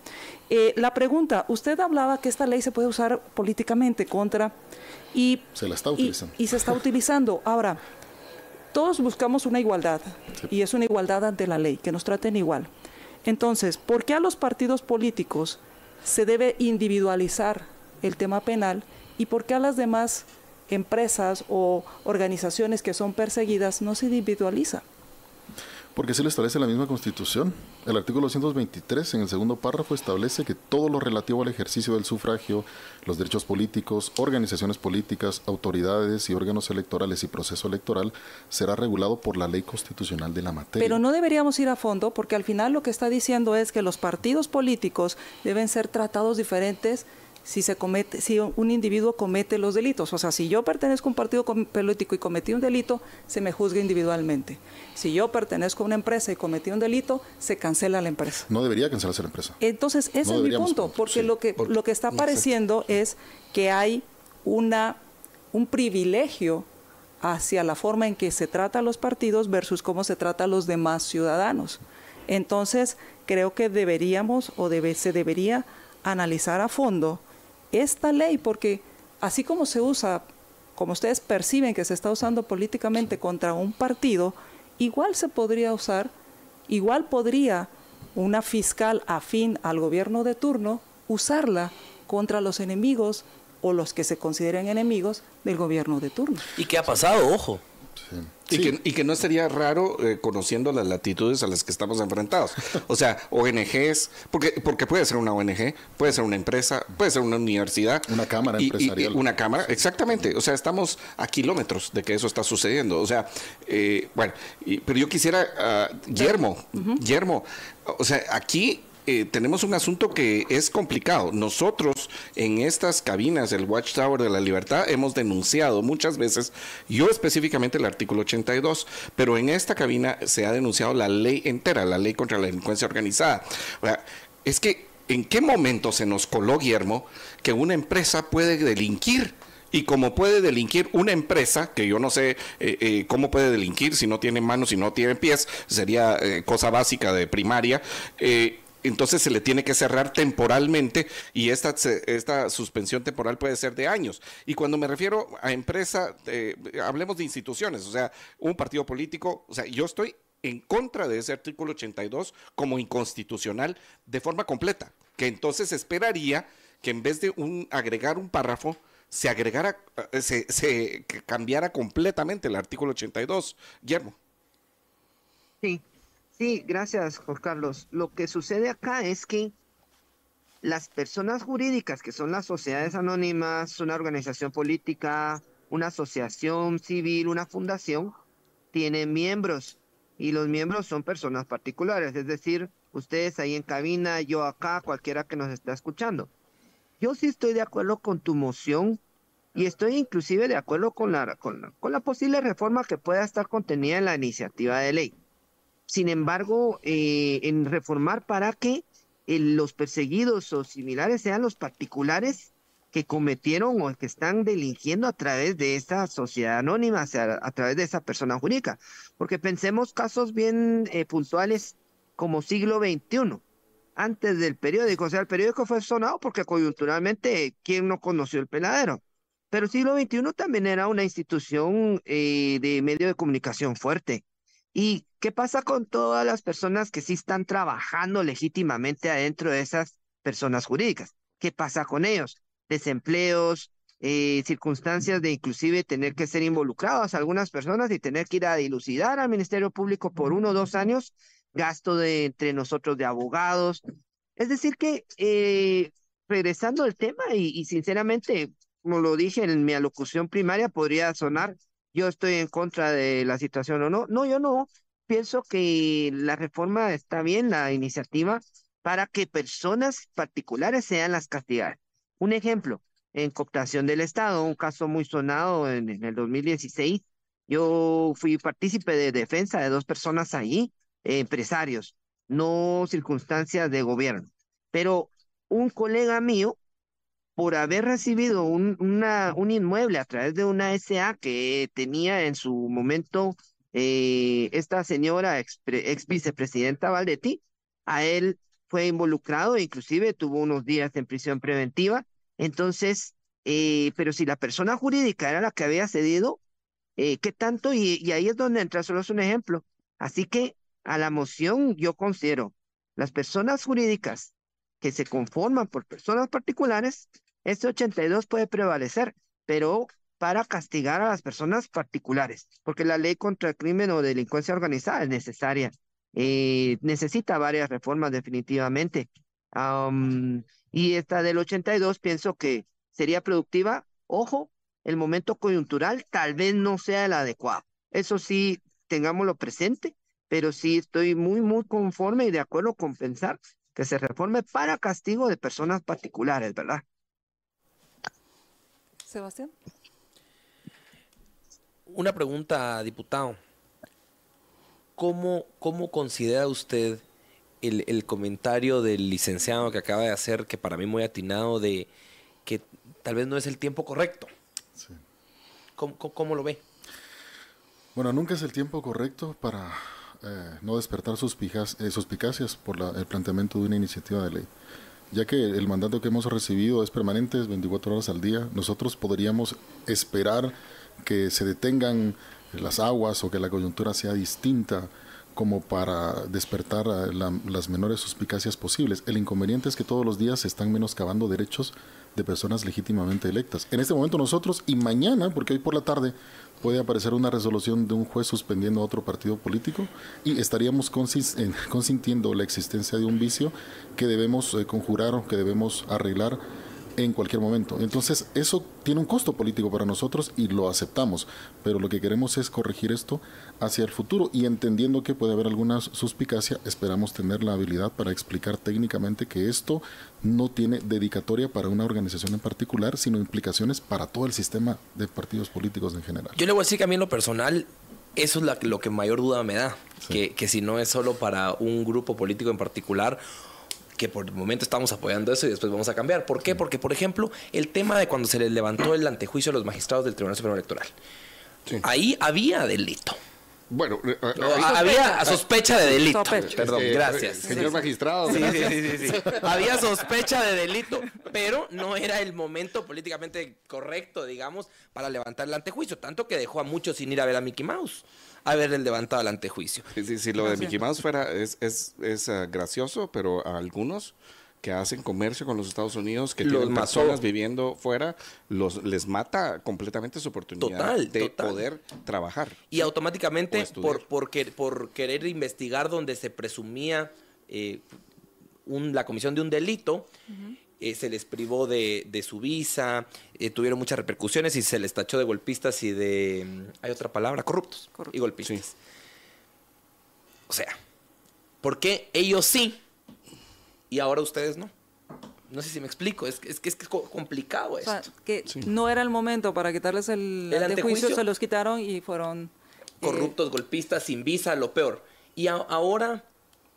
Eh, la pregunta, usted hablaba que esta ley se puede usar políticamente contra y se la está utilizando. Y, se está utilizando. Ahora, todos buscamos una igualdad y es una igualdad ante la ley, que nos traten igual. Entonces, ¿por qué a los partidos políticos se debe individualizar el tema penal y por qué a las demás empresas o organizaciones que son perseguidas no se individualiza? Porque se le establece la misma Constitución. El artículo 223, en el segundo párrafo, establece que todo lo relativo al ejercicio del sufragio, los derechos políticos, organizaciones políticas, autoridades y órganos electorales y proceso electoral será regulado por la ley constitucional de la materia. Pero no deberíamos ir a fondo porque al final lo que está diciendo es que los partidos políticos deben ser tratados diferentes si se comete, si un individuo comete los delitos. O sea, si yo pertenezco a un partido político y cometí un delito, se me juzga individualmente. Si yo pertenezco a una empresa y cometí un delito, se cancela la empresa. No debería cancelarse la empresa. Entonces, ese es mi punto, porque lo que lo que está apareciendo es que hay una un privilegio hacia la forma en que se trata a los partidos versus cómo se trata a los demás ciudadanos. Entonces, creo que deberíamos o debe, se debería analizar a fondo esta ley, porque así como se usa, como ustedes perciben que se está usando políticamente contra un partido, igual se podría usar, igual podría una fiscal afín al gobierno de turno usarla contra los enemigos o los que se consideren enemigos del gobierno de turno. ¿Y qué ha pasado? Ojo. Y, que, y, que, no sería raro eh, conociendo las latitudes a las que estamos enfrentados. O sea, ONGs, porque, porque puede ser una ONG, puede ser una empresa, puede ser una universidad. Una cámara empresarial. una cámara, exactamente. O sea, estamos a kilómetros de que eso está sucediendo. O sea, eh, bueno, pero yo quisiera, uh, Guillermo, Guillermo, o sea, aquí eh, tenemos un asunto que es complicado. Nosotros en estas cabinas, el Watchtower de la Libertad, hemos denunciado muchas veces, yo específicamente el artículo 82, pero en esta cabina se ha denunciado la ley entera, la ley contra la delincuencia organizada. O sea, es que, ¿en qué momento se nos coló, Guillermo, que una empresa puede delinquir? Y como puede delinquir una empresa, que yo no sé eh, eh, cómo puede delinquir si no tiene manos, y no tiene pies, sería cosa básica de primaria, entonces se le tiene que cerrar temporalmente y esta, esta suspensión temporal puede ser de años. Y cuando me refiero a empresa, eh, hablemos de instituciones, o sea, un partido político, o sea, yo estoy en contra de ese artículo 82 como inconstitucional de forma completa, que entonces esperaría que en vez de un, agregar un párrafo, se agregara, eh, se, se cambiara completamente el artículo 82. Guillermo. Sí, Sí, gracias, Jorge Carlos. Lo que sucede acá es que las personas jurídicas, que son las sociedades anónimas, una organización política, una asociación civil, una fundación, tienen miembros y los miembros son personas particulares, es decir, ustedes ahí en cabina, yo acá, cualquiera que nos está escuchando. Yo sí estoy de acuerdo con tu moción y estoy inclusive de acuerdo con la, con la, con la posible reforma que pueda estar contenida en la iniciativa de ley. Sin embargo, eh, en reformar para que eh, los perseguidos o similares sean los particulares que cometieron o que están delinquiendo a través de esa sociedad anónima, o sea, a través de esa persona jurídica. Porque pensemos casos bien eh, puntuales como siglo XXI, antes del periódico. O sea, el periódico fue sonado porque coyunturalmente, ¿quién no conoció el peladero? Pero siglo XXI también era una institución de medio de comunicación fuerte. ¿Y qué pasa con todas las personas que sí están trabajando legítimamente adentro de esas personas jurídicas? ¿Qué pasa con ellos? Desempleos, eh, circunstancias de inclusive tener que ser involucrados algunas personas y tener que ir a dilucidar al Ministerio Público por uno o dos años, gasto de entre nosotros de abogados. Es decir que, eh, regresando al tema y, y sinceramente, como lo dije en mi alocución primaria, podría sonar yo estoy en contra de la situación o no. No, yo no. Pienso que la reforma está bien, la iniciativa, para que personas particulares sean las castigadas. Un ejemplo, en cooptación del Estado, un caso muy sonado en, el 2016, yo fui partícipe de defensa de dos personas ahí, empresarios, no circunstancias de gobierno. Pero un colega mío por haber recibido un, un inmueble a través de una SA que tenía en su momento eh, esta señora ex, ex, vicepresidenta Valdetti, a él fue involucrado, inclusive tuvo unos días en prisión preventiva. Entonces, eh, pero si la persona jurídica era la que había cedido, eh, ¿qué tanto? Y, y ahí es donde entra, solo es un ejemplo. Así que a la moción yo considero las personas jurídicas que se conforman por personas particulares, este 82 puede prevalecer, pero para castigar a las personas particulares, porque la ley contra el crimen o delincuencia organizada es necesaria. Eh, necesita varias reformas definitivamente. y esta del 82 pienso que sería productiva. Ojo, el momento coyuntural tal vez no sea el adecuado. Eso sí, tengámoslo presente, pero sí estoy muy, muy conforme y de acuerdo con pensar que se reforme para castigo de personas particulares, ¿verdad? Sebastián. Una pregunta, diputado. ¿Cómo, cómo considera usted el, el, comentario del licenciado que acaba de hacer, que para mí muy atinado, de que tal vez no es el tiempo correcto? Sí. ¿Cómo, cómo, lo ve? Bueno, nunca es el tiempo correcto para eh, no despertar eh, suspicacias por la, el planteamiento de una iniciativa de ley. Ya que el mandato que hemos recibido es permanente, es 24 horas al día, nosotros podríamos esperar que se detengan las aguas o que la coyuntura sea distinta como para despertar las menores suspicacias posibles. El inconveniente es que todos los días se están menoscabando derechos de personas legítimamente electas. En este momento nosotros y mañana, porque hoy por la tarde puede aparecer una resolución de un juez suspendiendo a otro partido político y estaríamos consintiendo la existencia de un vicio que debemos eh, conjurar o que debemos arreglar en cualquier momento. Entonces, eso tiene un costo político para nosotros y lo aceptamos, pero lo que queremos es corregir esto hacia el futuro y entendiendo que puede haber alguna suspicacia, esperamos tener la habilidad para explicar técnicamente que esto no tiene dedicatoria para una organización en particular, sino implicaciones para todo el sistema de partidos políticos en general. Yo le voy a decir que a mí en lo personal, eso es lo que mayor duda me da, que, que si no es solo para un grupo político en particular, que por el momento estamos apoyando eso y después vamos a cambiar. ¿Por qué? Porque, por ejemplo, el tema de cuando se les levantó el antejuicio a los magistrados del Tribunal Supremo Electoral. Ahí había delito. Bueno, eh, eh, había sospecha de delito. Perdón, este, gracias. Señor magistrado. Sí, sí, sí, había sospecha de delito, pero no era el momento políticamente correcto, digamos, para levantar el antejuicio. Tanto que dejó a muchos sin ir a ver a Mickey Mouse haberle levantado el antejuicio. Sí, sí, lo de Mickey Mouse fuera, es, es, es uh, gracioso, pero a algunos que hacen comercio con los Estados Unidos, que los tienen personas viviendo fuera, los les mata completamente su oportunidad de poder trabajar. Y automáticamente por, por, por, querer investigar donde se presumía eh, un, la comisión de un delito, eh, se les privó de, de su visa, eh, tuvieron muchas repercusiones y se les tachó de golpistas y de, mm, hay otra palabra, corruptos y golpistas. O sea, ¿por qué ellos sí y ahora ustedes no? No sé si me explico, es, es que es complicado esto. que no era el momento para quitarles el, ¿El antejuicio, se los quitaron y fueron... Eh, corruptos, golpistas, sin visa, lo peor. Y ahora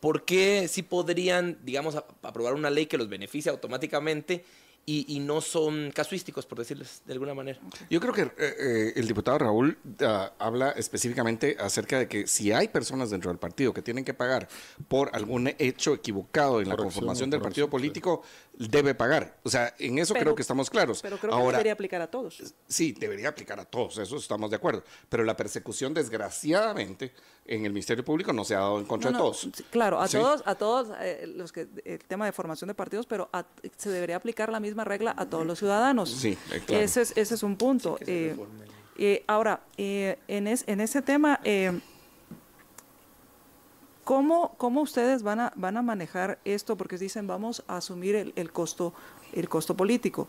¿por qué sí podrían, digamos, aprobar una ley que los beneficie automáticamente y, no son casuísticos, por decirles de alguna manera. Yo creo que eh, eh, el diputado Raúl ah, habla específicamente acerca de que si hay personas dentro del partido que tienen que pagar por algún hecho equivocado en la conformación del partido político, debe pagar. O sea, en eso creo que estamos claros. Pero creo que debería aplicar a todos. Sí, debería aplicar a todos, eso estamos de acuerdo. Pero la persecución, desgraciadamente, en el Ministerio Público no se ha dado en contra de todos. Claro, a todos, a todos eh, los que el tema de formación de partidos, pero se debería aplicar la misma regla a todos los ciudadanos. Sí, eh, claro. Ese es, ese es un punto. Eh, ahora, en, en ese tema, ¿cómo, ¿cómo, ustedes van a, van a manejar esto? Porque dicen, vamos a asumir el, el costo, el costo político.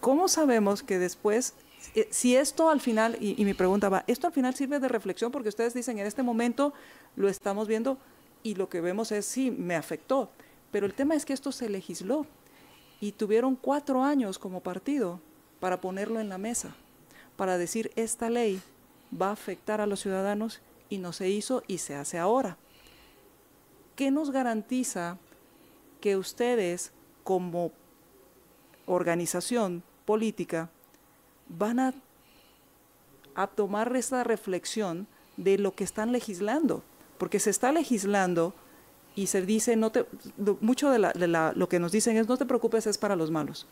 ¿Cómo sabemos que después eh, si esto al final, y, mi pregunta va, esto al final sirve de reflexión porque ustedes dicen, en este momento lo estamos viendo y lo que vemos es, sí, me afectó, pero el tema es que esto se legisló y tuvieron cuatro años como partido para ponerlo en la mesa, para decir, esta ley va a afectar a los ciudadanos y no se hizo y se hace ahora. ¿Qué nos garantiza que ustedes como organización política van a, tomar esa reflexión de lo que están legislando, porque se está legislando y se dice, no te, mucho de, lo que nos dicen es, no te preocupes, es para los malos.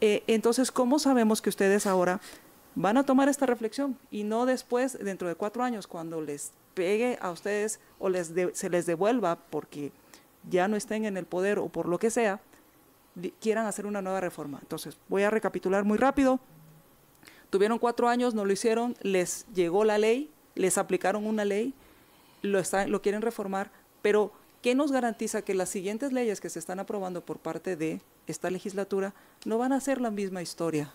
Eh, entonces, ¿cómo sabemos que ustedes ahora van a tomar esta reflexión y no después, dentro de cuatro años, cuando les pegue a ustedes o les se les devuelva porque ya no estén en el poder o por lo que sea, quieran hacer una nueva reforma? Entonces, voy a recapitular muy rápido. Tuvieron cuatro años, no lo hicieron, les llegó la ley, les aplicaron una ley, lo, lo quieren reformar, pero ¿qué nos garantiza que las siguientes leyes que se están aprobando por parte de esta legislatura no van a ser la misma historia?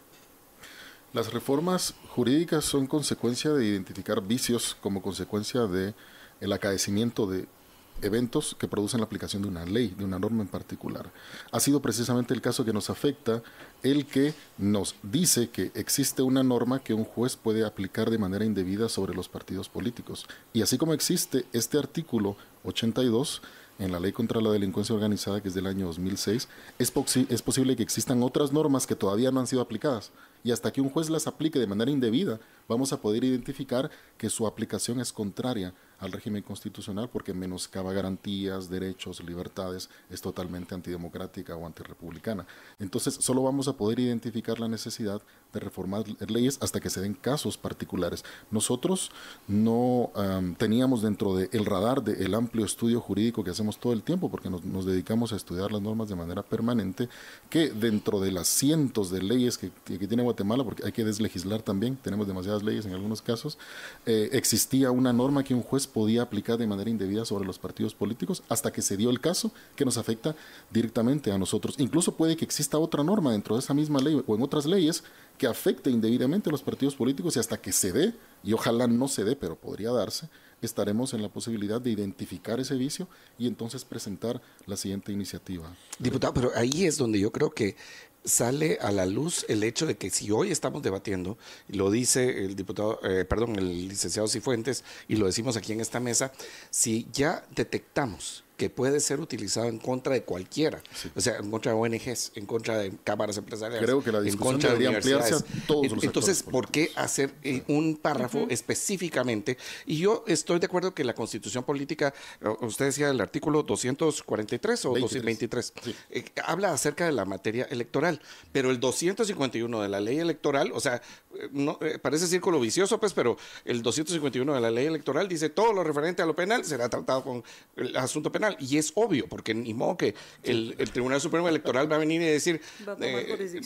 Las reformas jurídicas son consecuencia de identificar vicios como consecuencia de el acaecimiento de eventos que producen la aplicación de una ley, de una norma en particular. Ha sido precisamente el caso que nos afecta el que nos dice que existe una norma que un juez puede aplicar de manera indebida sobre los partidos políticos. Y así como existe este artículo 82 en la ley contra la delincuencia organizada, que es del año 2006, es, es posible que existan otras normas que todavía no han sido aplicadas. Y hasta que un juez las aplique de manera indebida, vamos a poder identificar que su aplicación es contraria al régimen constitucional porque menoscaba garantías, derechos, libertades, es totalmente antidemocrática o antirrepublicana. Entonces, solo vamos a poder identificar la necesidad de reformar leyes hasta que se den casos particulares. Nosotros no teníamos dentro del radar del amplio estudio jurídico que hacemos todo el tiempo, porque nos, dedicamos a estudiar las normas de manera permanente, que dentro de las cientos de leyes que, tiene Guatemala, porque hay que deslegislar también, tenemos demasiadas leyes en algunos casos, eh, existía una norma que un juez podía aplicar de manera indebida sobre los partidos políticos hasta que se dio el caso que nos afecta directamente a nosotros. Incluso puede que exista otra norma dentro de esa misma ley o en otras leyes que afecte indebidamente a los partidos políticos y hasta que se dé, y ojalá no se dé, pero podría darse, estaremos en la posibilidad de identificar ese vicio y entonces presentar la siguiente iniciativa. Diputado, pero ahí es donde yo creo que sale a la luz el hecho de que si hoy estamos debatiendo, lo dice el diputado, eh, perdón, el licenciado Cifuentes, y lo decimos aquí en esta mesa, si ya detectamos que puede ser utilizado en contra de cualquiera, o sea, en contra de ONGs, en contra de cámaras empresariales, Creo que la discusión en contra de ampliarse a todos los Entonces, ¿por qué hacer eh, un párrafo específicamente? Y yo estoy de acuerdo que la Constitución política, usted decía el artículo 243 o 223, eh, habla acerca de la materia electoral, pero el 251 de la ley electoral, o sea, eh, no, parece círculo vicioso, pues, pero el 251 de la ley electoral dice todo lo referente a lo penal será tratado con el asunto penal y es obvio, porque ni modo que el, Tribunal Supremo Electoral va a venir y decir... Eh,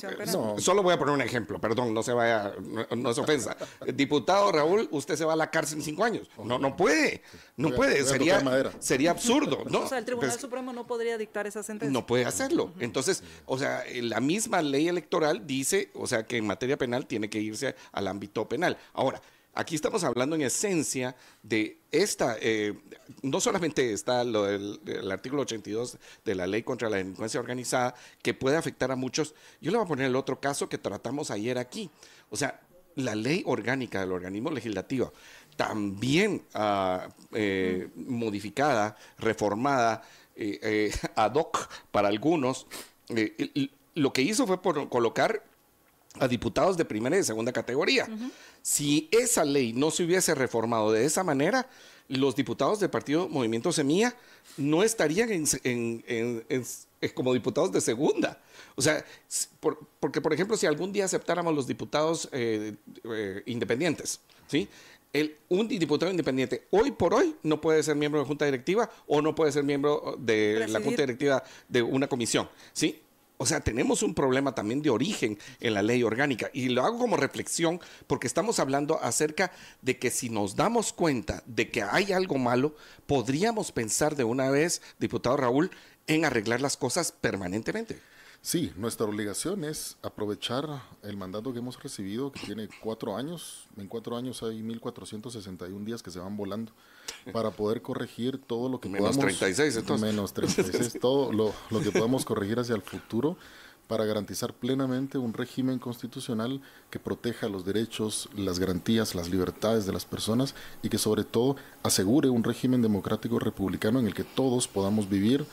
solo voy a poner un ejemplo, perdón, no se vaya, no, es ofensa. Diputado Raúl, usted se va a la cárcel en cinco años. No, no puede, no puede, sería, sería absurdo. ¿no? O sea, el Tribunal pues, Supremo no podría dictar esa sentencia. No puede hacerlo. Entonces, o sea, la misma ley electoral dice, o sea, que en materia penal tiene que irse al ámbito penal. Ahora, Aquí estamos hablando en esencia de esta, eh, no solamente está lo del, el artículo 82 de la ley contra la delincuencia organizada, que puede afectar a muchos. Yo le voy a poner el otro caso que tratamos ayer aquí. O sea, la ley orgánica del organismo legislativo, también ah, eh, modificada, reformada, eh, ad hoc para algunos, lo que hizo fue por colocar a diputados de primera y de segunda categoría. Si esa ley no se hubiese reformado de esa manera, los diputados del partido Movimiento Semilla no estarían como diputados de segunda. O sea, porque por ejemplo, si algún día aceptáramos los diputados eh, eh, independientes, ¿sí? El, un diputado independiente hoy por hoy no puede ser miembro de junta directiva o no puede ser miembro de la junta directiva de una comisión, ¿sí? O sea, tenemos un problema también de origen en la ley orgánica. Y lo hago como reflexión porque estamos hablando acerca de que si nos damos cuenta de que hay algo malo, podríamos pensar de una vez, diputado Raúl, en arreglar las cosas permanentemente. Sí, nuestra obligación es aprovechar el mandato que hemos recibido, que tiene cuatro años. En cuatro años hay 1.461 días que se van volando para poder corregir todo lo que menos podamos. Menos 36, entonces. Menos 36, todo lo, lo que podamos corregir hacia el futuro para garantizar plenamente un régimen constitucional que proteja los derechos, las garantías, las libertades de las personas y que sobre todo asegure un régimen democrático republicano en el que todos podamos vivir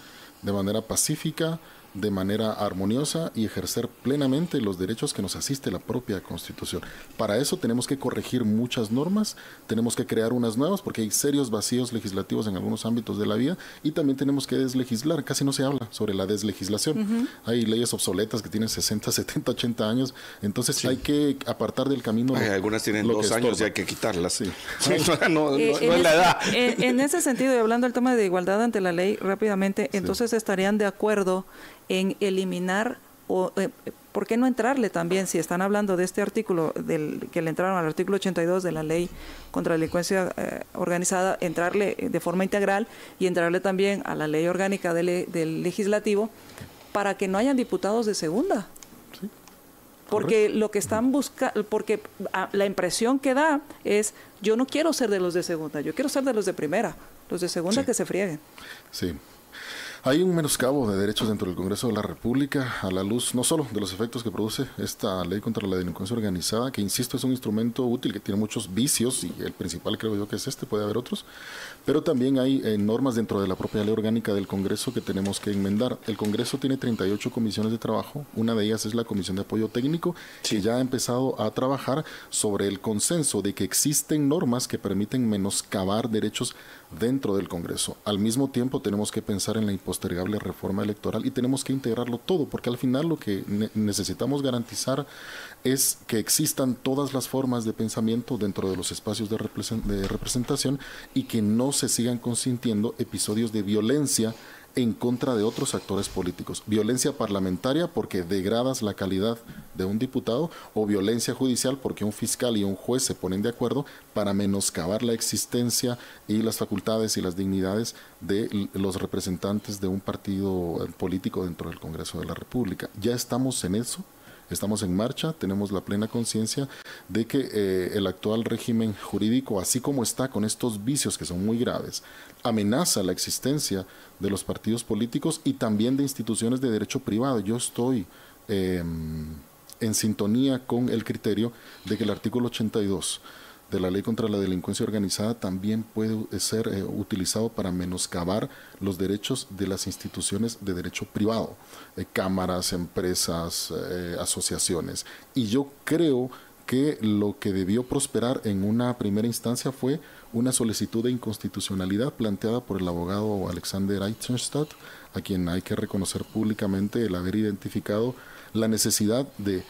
de manera pacífica, de manera armoniosa y ejercer plenamente los derechos que nos asiste la propia Constitución. Para eso tenemos que corregir muchas normas, tenemos que crear unas nuevas porque hay serios vacíos legislativos en algunos ámbitos de la vida y también tenemos que deslegislar. Casi no se habla sobre la deslegislación. Hay leyes obsoletas que tienen 60, 70, 80 años, entonces hay que apartar del camino. algunas tienen dos años y hay que quitarlas. Sí. no, eh, es la edad. En, ese sentido, y hablando del tema de igualdad ante la ley rápidamente, entonces estarían de acuerdo en eliminar o eh, ¿por qué no entrarle también, si están hablando de este artículo, del, que le entraron al artículo 82 de la ley contra la delincuencia eh, organizada, entrarle de forma integral y entrarle también a la ley orgánica del, legislativo para que no hayan diputados de segunda? porque lo que están buscando, porque ah, la impresión que da es, yo no quiero ser de los de segunda, yo quiero ser de los de primera, los de segunda que se frieguen. Sí, Hay un menoscabo de derechos dentro del Congreso de la República a la luz no solo de los efectos que produce esta ley contra la delincuencia organizada, que insisto es un instrumento útil que tiene muchos vicios y el principal creo yo que es este, puede haber otros, pero también hay eh, normas dentro de la propia ley orgánica del Congreso que tenemos que enmendar. El Congreso tiene 38 comisiones de trabajo, una de ellas es la Comisión de Apoyo Técnico, que ya ha empezado a trabajar sobre el consenso de que existen normas que permiten menoscabar derechos dentro del Congreso. Al mismo tiempo tenemos que pensar en la impostergable reforma electoral y tenemos que integrarlo todo, porque al final lo que necesitamos garantizar es que existan todas las formas de pensamiento dentro de los espacios de, representación y que no se sigan consintiendo episodios de violencia en contra de otros actores políticos. Violencia parlamentaria porque degradas la calidad de un diputado o violencia judicial porque un fiscal y un juez se ponen de acuerdo para menoscabar la existencia y las facultades y las dignidades de los representantes de un partido político dentro del Congreso de la República. Ya estamos en eso estamos en marcha, tenemos la plena conciencia de que eh, el actual régimen jurídico, así como está con estos vicios que son muy graves, amenaza la existencia de los partidos políticos y también de instituciones de derecho privado. Yo estoy em, en sintonía con el criterio de que el artículo 82 de la ley contra la delincuencia organizada también puede ser eh, utilizado para menoscabar los derechos de las instituciones de derecho privado, eh, cámaras, empresas, eh, asociaciones. Y yo creo que lo que debió prosperar en una primera instancia fue una solicitud de inconstitucionalidad planteada por el abogado Alexander Eisenstadt, a quien hay que reconocer públicamente el haber identificado la necesidad de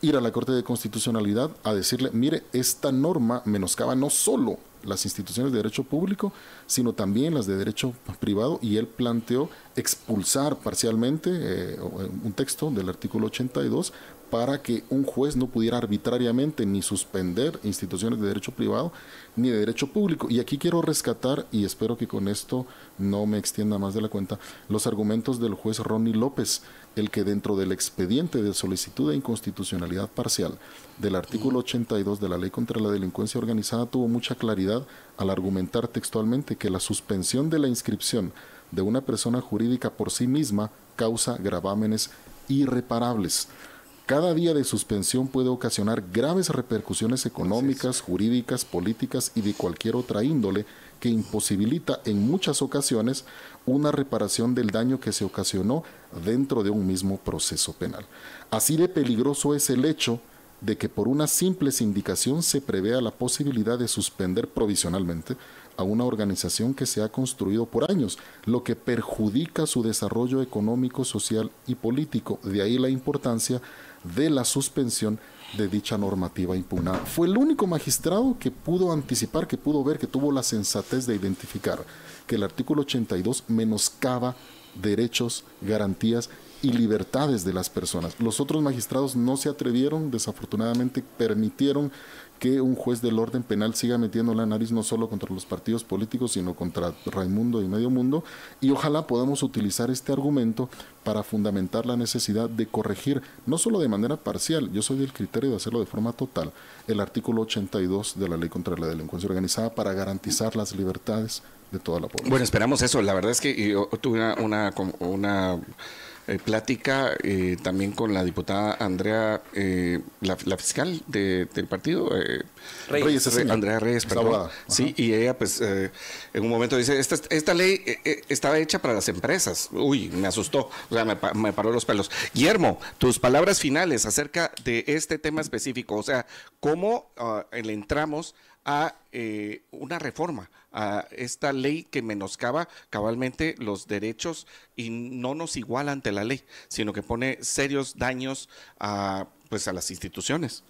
ir a la Corte de Constitucionalidad a decirle, mire, esta norma menoscaba no solo las instituciones de derecho público, sino también las de derecho privado, y él planteó expulsar parcialmente eh, un texto del artículo 82 para que un juez no pudiera arbitrariamente ni suspender instituciones de derecho privado ni de derecho público. Y aquí quiero rescatar, y espero que con esto no me extienda más de la cuenta, los argumentos del juez Ronnie López, el que dentro del expediente de solicitud de inconstitucionalidad parcial del artículo 82 de la Ley contra la Delincuencia Organizada tuvo mucha claridad al argumentar textualmente que la suspensión de la inscripción de una persona jurídica por sí misma causa gravámenes irreparables. Cada día de suspensión puede ocasionar graves repercusiones económicas, jurídicas, políticas y de cualquier otra índole que imposibilita en muchas ocasiones una reparación del daño que se ocasionó dentro de un mismo proceso penal. Así de peligroso es el hecho de que por una simple sindicación se prevea la posibilidad de suspender provisionalmente a una organización que se ha construido por años, lo que perjudica su desarrollo económico, social y político. De ahí la importancia de la suspensión de dicha normativa impugnada. Fue el único magistrado que pudo anticipar, que pudo ver, que tuvo la sensatez de identificar que el artículo 82 menoscaba derechos, garantías y libertades de las personas. Los otros magistrados no se atrevieron, desafortunadamente permitieron que un juez del orden penal siga metiendo la nariz no solo contra los partidos políticos, sino contra Raimundo y medio mundo. Y ojalá podamos utilizar este argumento para fundamentar la necesidad de corregir, no solo de manera parcial, yo soy del criterio de hacerlo de forma total, el artículo 82 de la Ley contra la Delincuencia Organizada para garantizar las libertades de toda la población. Bueno, esperamos eso. La verdad es que yo tuve una, una eh, plática eh, también con la diputada Andrea, eh, la, fiscal del partido, Reyes, Andrea Reyes, perdón. Sí, y ella pues en un momento dice, esta, esta ley estaba hecha para las empresas. Uy, me asustó, o sea, me, me paró los pelos. Guillermo, tus palabras finales acerca de este tema específico, o sea, cómo uh, le entramos a eh, una reforma, a esta ley que menoscaba cabalmente los derechos y no nos iguala ante la ley, sino que pone serios daños a, pues, a las instituciones.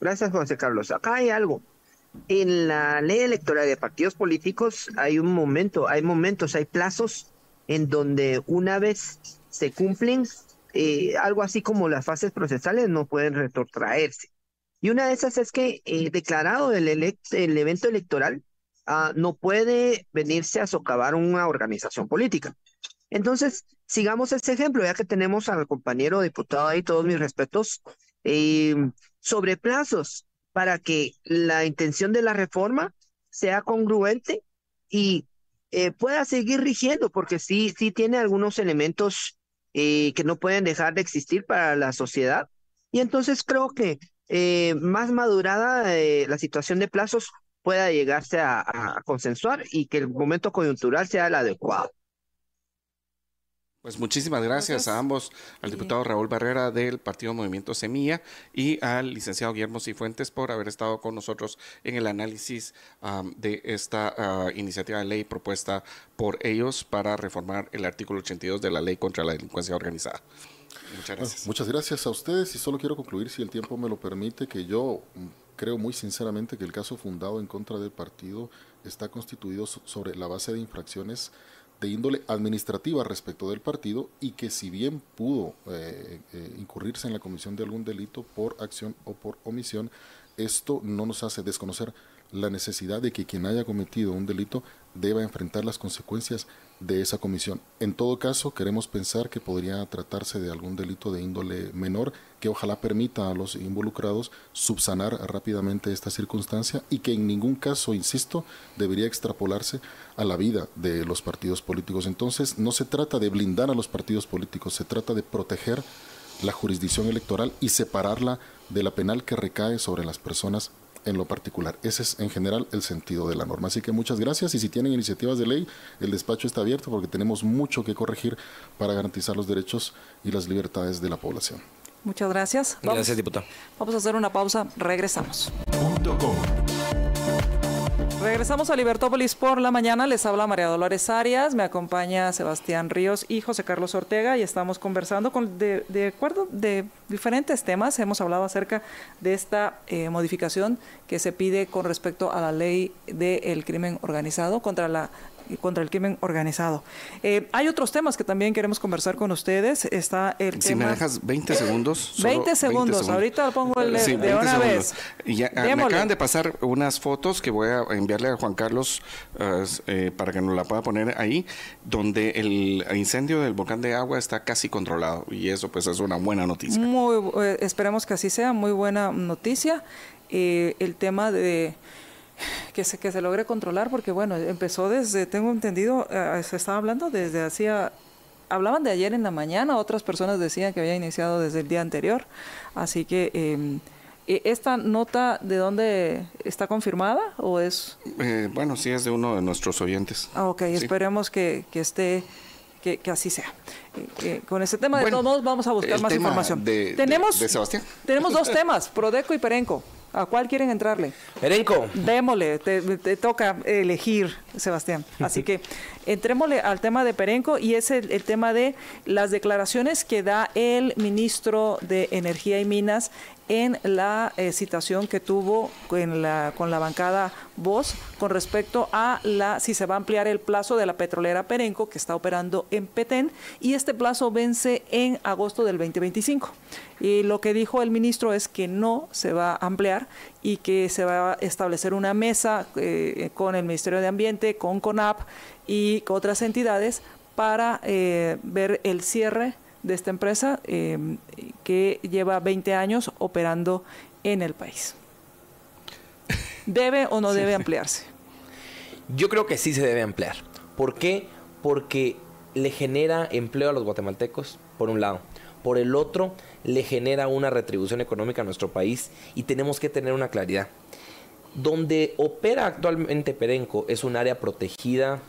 Gracias, José Carlos. Acá hay algo. En la ley electoral de partidos políticos hay un momento, hay momentos, hay plazos en donde una vez se cumplen, eh, algo así como las fases procesales no pueden retrotraerse. Y una de esas es que eh, declarado el, el evento electoral ah, no puede venirse a socavar una organización política. Entonces, sigamos ese ejemplo, ya que tenemos al compañero diputado ahí, todos mis respetos, eh, sobre plazos para que la intención de la reforma sea congruente y eh, pueda seguir rigiendo, porque sí, sí tiene algunos elementos eh, que no pueden dejar de existir para la sociedad. Y entonces creo que eh, más madurada la situación de plazos pueda llegarse a consensuar y que el momento coyuntural sea el adecuado. Pues muchísimas gracias a ambos, al diputado Raúl Barrera del Partido Movimiento Semilla y al licenciado Guillermo Cifuentes por haber estado con nosotros en el análisis de esta ah, iniciativa de ley propuesta por ellos para reformar el artículo 82 de la ley contra la delincuencia organizada. Muchas gracias. muchas gracias a ustedes y solo quiero concluir, si el tiempo me lo permite, que yo mm, creo muy sinceramente que el caso fundado en contra del partido está constituido sobre la base de infracciones de índole administrativa respecto del partido y que si bien pudo eh, eh, incurrirse en la comisión de algún delito por acción o por omisión, esto no nos hace desconocer la necesidad de que quien haya cometido un delito deba enfrentar las consecuencias de esa comisión. En todo caso, queremos pensar que podría tratarse de algún delito de índole menor que ojalá permita a los involucrados subsanar rápidamente esta circunstancia y que en ningún caso, insisto, debería extrapolarse a la vida de los partidos políticos. Entonces, no se trata de blindar a los partidos políticos, se trata de proteger la jurisdicción electoral y separarla de la penal que recae sobre las personas en lo particular. Ese es en general el sentido de la norma. Así que muchas gracias y si tienen iniciativas de ley, el despacho está abierto porque tenemos mucho que corregir para garantizar los derechos y las libertades de la población. Muchas gracias. gracias, diputado. Vamos a hacer una pausa. Regresamos. Regresamos a Libertópolis por la mañana. Les habla María Dolores Arias, me acompaña Sebastián Ríos y José Carlos Ortega y estamos conversando con, de, acuerdo de diferentes temas. Hemos hablado acerca de esta eh, modificación que se pide con respecto a la ley del crimen organizado contra la contra el crimen organizado. Eh, hay otros temas que también queremos conversar con ustedes. Está el si me dejas 20 segundos. 20 segundos. Ahorita lo pongo el, de una vez. Ya, me acaban de pasar unas fotos que voy a enviarle a Juan Carlos eh, eh, para que nos la pueda poner ahí, donde el incendio del volcán de agua está casi controlado y eso pues es una buena noticia. Muy, esperemos que así sea, muy buena noticia. el tema de que se, que se logre controlar, porque bueno, empezó desde, tengo entendido, eh, se estaba hablando desde hacía, hablaban de ayer en la mañana, otras personas decían que había iniciado desde el día anterior, así que... Em, e, ¿Esta nota de dónde está confirmada o es...? Eh, bueno, sí es de uno de nuestros oyentes. Ah, ok, esperemos que, que esté, que, que, así sea. Eh, con ese tema, de todos modos, vamos a buscar más información. tenemos, de Sebastián. Tenemos dos temas, Prodeco y Perenco. ¿A cuál quieren entrarle? Perenco. Démosle, te, toca elegir, Sebastián. Así que entrémosle al tema de Perenco y es el, tema de las declaraciones que da el ministro de Energía y Minas en la eh, citación que tuvo con la, con la bancada Voz con respecto a la si se va a ampliar el plazo de la petrolera Perenco que está operando en Petén y este plazo vence en agosto del 2025. Y lo que dijo el ministro es que no se va a ampliar y que se va a establecer una mesa eh, con el Ministerio de Ambiente, con CONAP y con otras entidades para eh, ver el cierre de esta empresa eh, que lleva 20 años operando en el país. ¿Debe o no debe ampliarse? Yo creo que sí se debe ampliar. ¿Por qué? Porque le genera empleo a los guatemaltecos, por un lado. Por el otro, le genera una retribución económica a nuestro país y tenemos que tener una claridad. Donde opera actualmente Perenco es un área protegida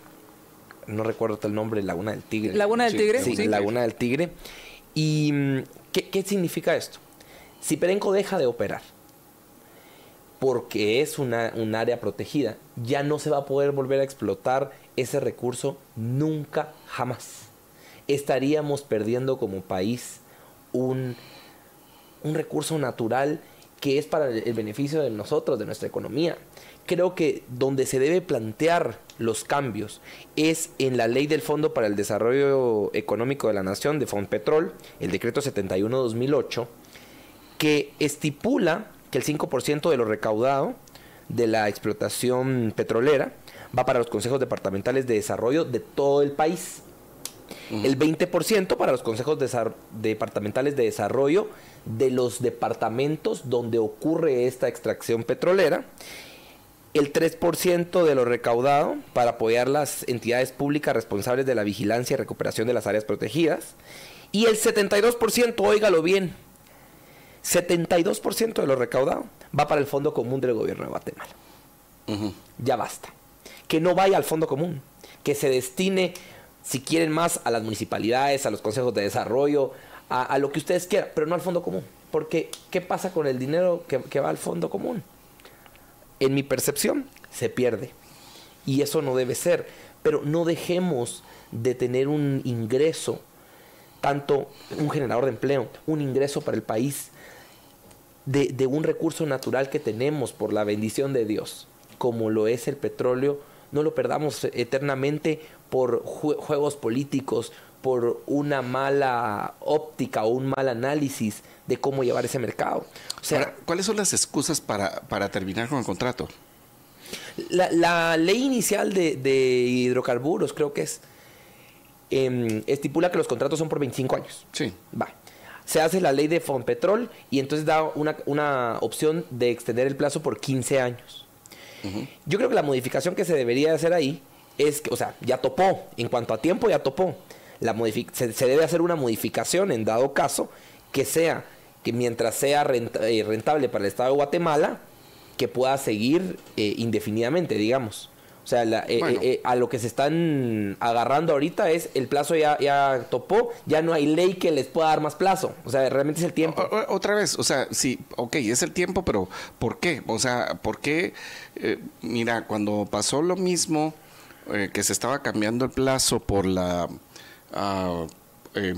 no recuerdo el nombre, Laguna del Tigre. Laguna del Tigre. Sí, Laguna del Tigre. ¿Y mm, ¿qué, significa esto? Si Perenco deja de operar, porque es una, un área protegida, ya no se va a poder volver a explotar ese recurso nunca, jamás. Estaríamos perdiendo como país un, recurso natural que es para el beneficio de nosotros, de nuestra economía creo que donde se debe plantear los cambios es en la ley del Fondo para el Desarrollo Económico de la Nación, de Petrol, el decreto 71-2008, que estipula que el 5% de lo recaudado de la explotación petrolera va para los consejos departamentales de desarrollo de todo el país. El 20% para los consejos departamentales de desarrollo de los departamentos donde ocurre esta extracción petrolera el 3% de lo recaudado para apoyar las entidades públicas responsables de la vigilancia y recuperación de las áreas protegidas. Y el 72%, óigalo bien, 72% de lo recaudado va para el Fondo Común del Gobierno de Guatemala. Ya basta. Que no vaya al Fondo Común, que se destine, si quieren más, a las municipalidades, a los consejos de desarrollo, a, lo que ustedes quieran, pero no al Fondo Común. Porque, ¿qué pasa con el dinero que va al Fondo Común? en mi percepción, se pierde. Y eso no debe ser. Pero no dejemos de tener un ingreso, tanto un generador de empleo, un ingreso para el país, de, un recurso natural que tenemos por la bendición de Dios, como lo es el petróleo, no lo perdamos eternamente por juegos políticos, por una mala óptica o un mal análisis de cómo llevar ese mercado. O sea, ¿cuáles son las excusas para, terminar con el contrato? La, ley inicial de, hidrocarburos, creo que es, em, estipula que los contratos son por 25 años. Sí. Va. Se hace la ley de Fonpetrol y entonces da una, opción de extender el plazo por 15 años. Yo creo que la modificación que se debería hacer ahí es que, o sea, ya topó, en cuanto a tiempo ya topó. La se, se, debe hacer una modificación en dado caso que sea que mientras sea eh, rentable para el Estado de Guatemala, que pueda seguir eh, indefinidamente, digamos. O sea, eh, a lo que se están agarrando ahorita es el plazo ya, ya topó, ya no hay ley que les pueda dar más plazo. O sea, realmente es el tiempo. otra vez, o sea, sí, ok, es el tiempo, pero ¿por qué? O sea, ¿por qué? mira, cuando pasó lo mismo, que se estaba cambiando el plazo por la... Ah, eh,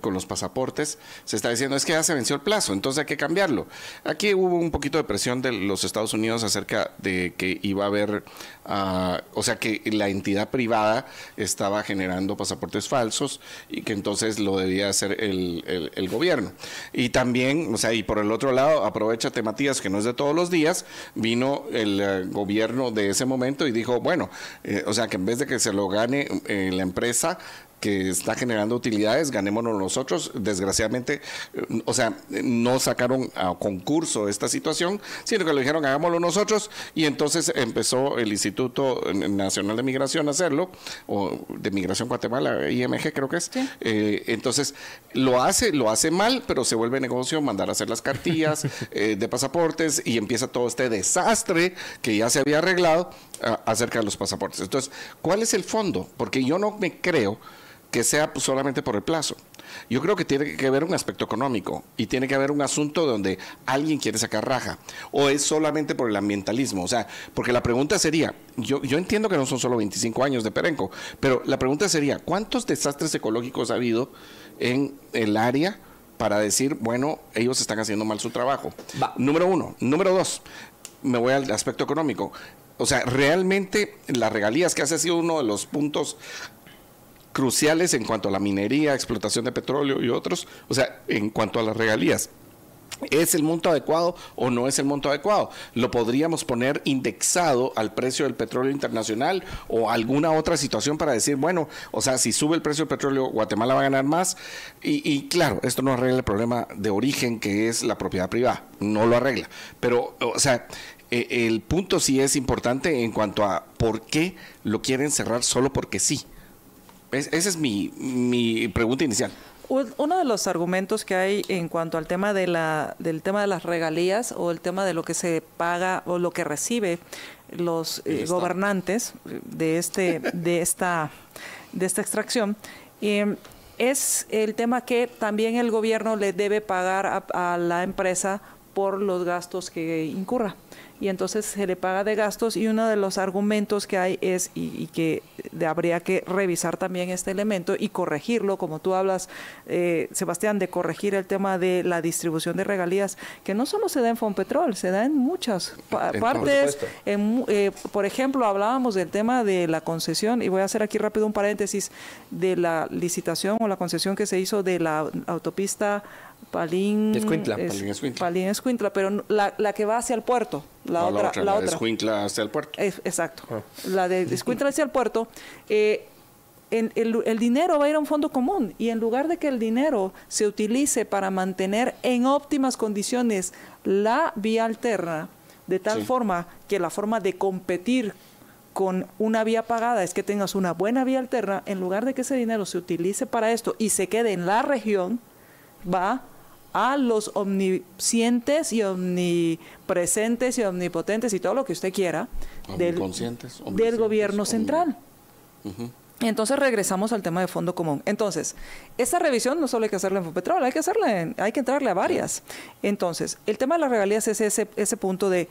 con los pasaportes, se está diciendo es que ya se venció el plazo, entonces hay que cambiarlo. Aquí hubo un poquito de presión de los Estados Unidos acerca de que iba a haber, ah, o sea, que la entidad privada estaba generando pasaportes falsos y que entonces lo debía hacer el, gobierno. Y también, o sea, y por el otro lado, aprovecha Matías, que no es de todos los días, vino el eh, gobierno de ese momento y dijo, bueno, eh, o sea, que en vez de que se lo gane eh, la empresa, que está generando utilidades, ganémonos nosotros. Desgraciadamente, eh, o sea, no sacaron a concurso esta situación, sino que lo dijeron, hagámoslo nosotros, y entonces empezó el Instituto Nacional de Migración a hacerlo, o de Migración Guatemala, IMG creo que es. Eh, entonces, lo hace, lo hace mal, pero se vuelve negocio mandar a hacer las cartillas eh, de pasaportes y empieza todo este desastre que ya se había arreglado acerca de los pasaportes. Entonces, ¿cuál es el fondo? Porque yo no me creo que sea solamente por el plazo. Yo creo que tiene que haber un aspecto económico y tiene que haber un asunto donde alguien quiere sacar raja o es solamente por el ambientalismo. O sea, porque la pregunta sería, yo, yo entiendo que no son solo 25 años de Perenco, pero la pregunta sería, ¿cuántos desastres ecológicos ha habido en el área para decir, bueno, ellos están haciendo mal su trabajo? Número uno. Número dos, me voy al aspecto económico. O sea, realmente las regalías, que ha sido uno de los puntos cruciales en cuanto a la minería, explotación de petróleo y otros, o sea, en cuanto a las regalías. ¿Es el monto adecuado o no es el monto adecuado? ¿Lo podríamos poner indexado al precio del petróleo internacional o alguna otra situación para decir, bueno, o sea, si sube el precio del petróleo, Guatemala va a ganar más? Y, claro, esto no arregla el problema de origen que es la propiedad privada, no lo arregla. Pero, o sea, e, el punto sí es importante en cuanto a por qué lo quieren cerrar solo porque sí esa es mi, pregunta inicial. Uno de los argumentos que hay en cuanto al tema de la, del tema de las regalías o el tema de lo que se paga o lo que recibe los eh, gobernantes de este de esta de esta extracción em, es el tema que también el gobierno le debe pagar a la empresa por los gastos que incurra y entonces se le paga de gastos y uno de los argumentos que hay es y, que habría que revisar también este elemento y corregirlo, como tú hablas, eh, Sebastián, de corregir el tema de la distribución de regalías, que no solo se da en Fonpetrol, se da en muchas partes. Eh, por ejemplo, hablábamos del tema de la concesión, y voy a hacer aquí rápido un paréntesis, de la licitación o la concesión que se hizo de la autopista Palín Escuintla. Palín Escuintla, pero la, la, que va hacia el puerto. La, otra, la, otra. Escuintla hacia el puerto. exacto. Ah. La de Escuintla hacia el puerto. Eh, el, el, dinero va a ir a un fondo común y en lugar de que el dinero se utilice para mantener en óptimas condiciones la vía alterna, de tal forma que la forma de competir con una vía pagada es que tengas una buena vía alterna, en lugar de que ese dinero se utilice para esto y se quede en la región, va a los omniscientes y omnipresentes y omnipotentes y todo lo que usted quiera del, del gobierno central. Entonces regresamos al tema de fondo común. Entonces, esta revisión no solo hay que hacerla en Fopetrol, hay que hacerla hay que entrarle a varias. Entonces, el tema de las regalías es ese, ese punto de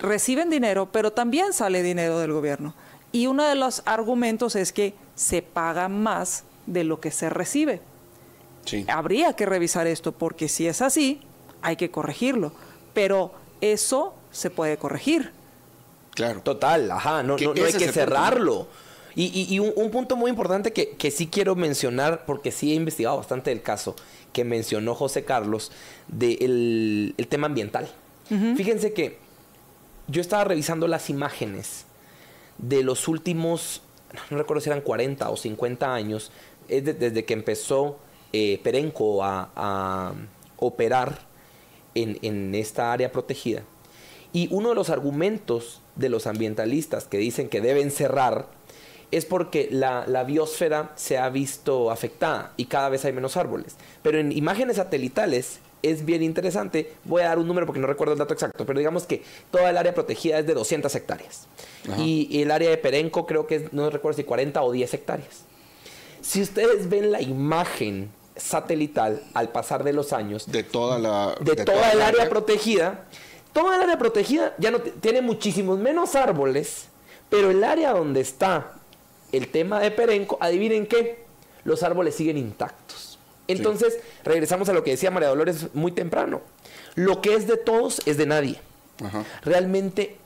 reciben dinero, pero también sale dinero del gobierno. Y uno de los argumentos es que se paga más de lo que se recibe. Habría que revisar esto, porque si es así, hay que corregirlo. Pero eso se puede corregir. Claro. Total, ajá, no, no, hay que cerrarlo. Y, un, punto muy importante que, sí quiero mencionar, porque sí he investigado bastante el caso que mencionó José Carlos, del el tema ambiental. Fíjense que yo estaba revisando las imágenes de los últimos, no recuerdo si eran 40 o 50 años, desde que empezó eh, Perenco a, operar en, en esta área protegida. Y uno de los argumentos de los ambientalistas que dicen que deben cerrar es porque la, la, biosfera se ha visto afectada y cada vez hay menos árboles. Pero en imágenes satelitales es bien interesante. Voy a dar un número porque no recuerdo el dato exacto, pero digamos que toda el área protegida es de 200 hectáreas. Y, el área de Perenco creo que es, no recuerdo si 40 o 10 hectáreas. Si ustedes ven la imagen satelital al pasar de los años de toda la de, toda, el área, protegida, toda el área protegida ya no tiene muchísimos menos árboles, pero el área donde está el tema de Perenco, adivinen qué, los árboles siguen intactos. Entonces, regresamos a lo que decía María Dolores muy temprano. Lo que es de todos es de nadie. Realmente,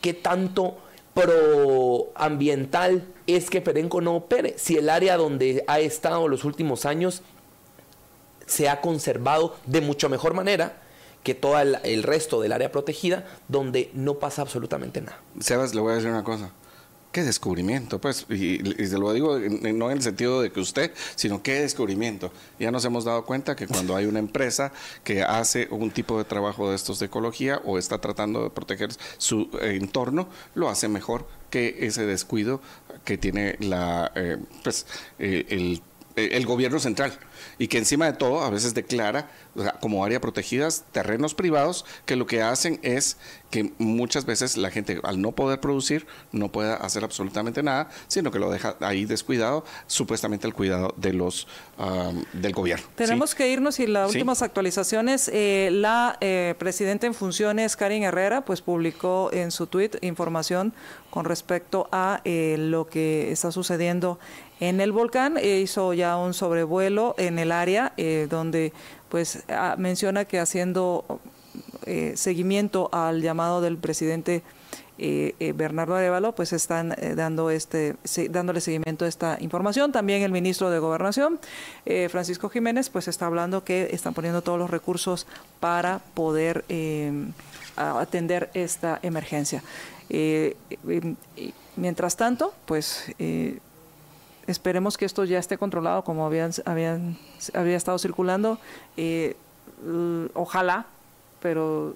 ¿qué tanto proambiental es que Perenco no opere? Si el área donde ha estado los últimos años se ha conservado de mucho mejor manera que todo el, resto del área protegida, donde no pasa absolutamente nada. Sebas, le voy a decir una cosa. Qué descubrimiento, pues, y, se lo digo no en el sentido de que usted, sino qué descubrimiento. Ya nos hemos dado cuenta que cuando hay una empresa que hace un tipo de trabajo de estos de ecología o está tratando de proteger su entorno, lo hace mejor que ese descuido que tiene la, eh, pues, eh, el gobierno central y que encima de todo a veces declara como área protegidas terrenos privados que lo que hacen es que muchas veces la gente al no poder producir no pueda hacer absolutamente nada, sino que lo deja ahí descuidado, supuestamente el cuidado de los del gobierno. Tenemos que irnos y las últimas actualizaciones, eh, la eh, presidenta en funciones, Karin Herrera, pues publicó en su tweet información con respecto a eh, lo que está sucediendo en el volcán. hizo ya un sobrevuelo en el área donde pues ah, menciona que haciendo eh, seguimiento al llamado del presidente eh, eh, Bernardo Arevalo, pues están dando este, dándole seguimiento a esta información. También el ministro de Gobernación, Francisco Jiménez, pues está hablando que están poniendo todos los recursos para poder atender esta emergencia. mientras tanto, pues esperemos que esto ya esté controlado como habían, habían había estado circulando. ojalá pero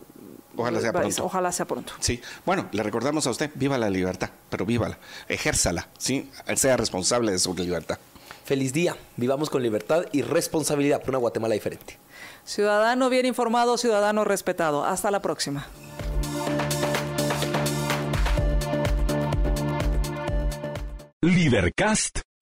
Ojalá sea pronto. Ojalá sea pronto. Sí. Bueno, le recordamos a usted, viva la libertad, pero vívala, ejérzala, ¿sí? Sea responsable de su libertad. Feliz día. Vivamos con libertad y responsabilidad por una Guatemala diferente. Ciudadano bien informado, ciudadano respetado. Hasta la próxima. Libercast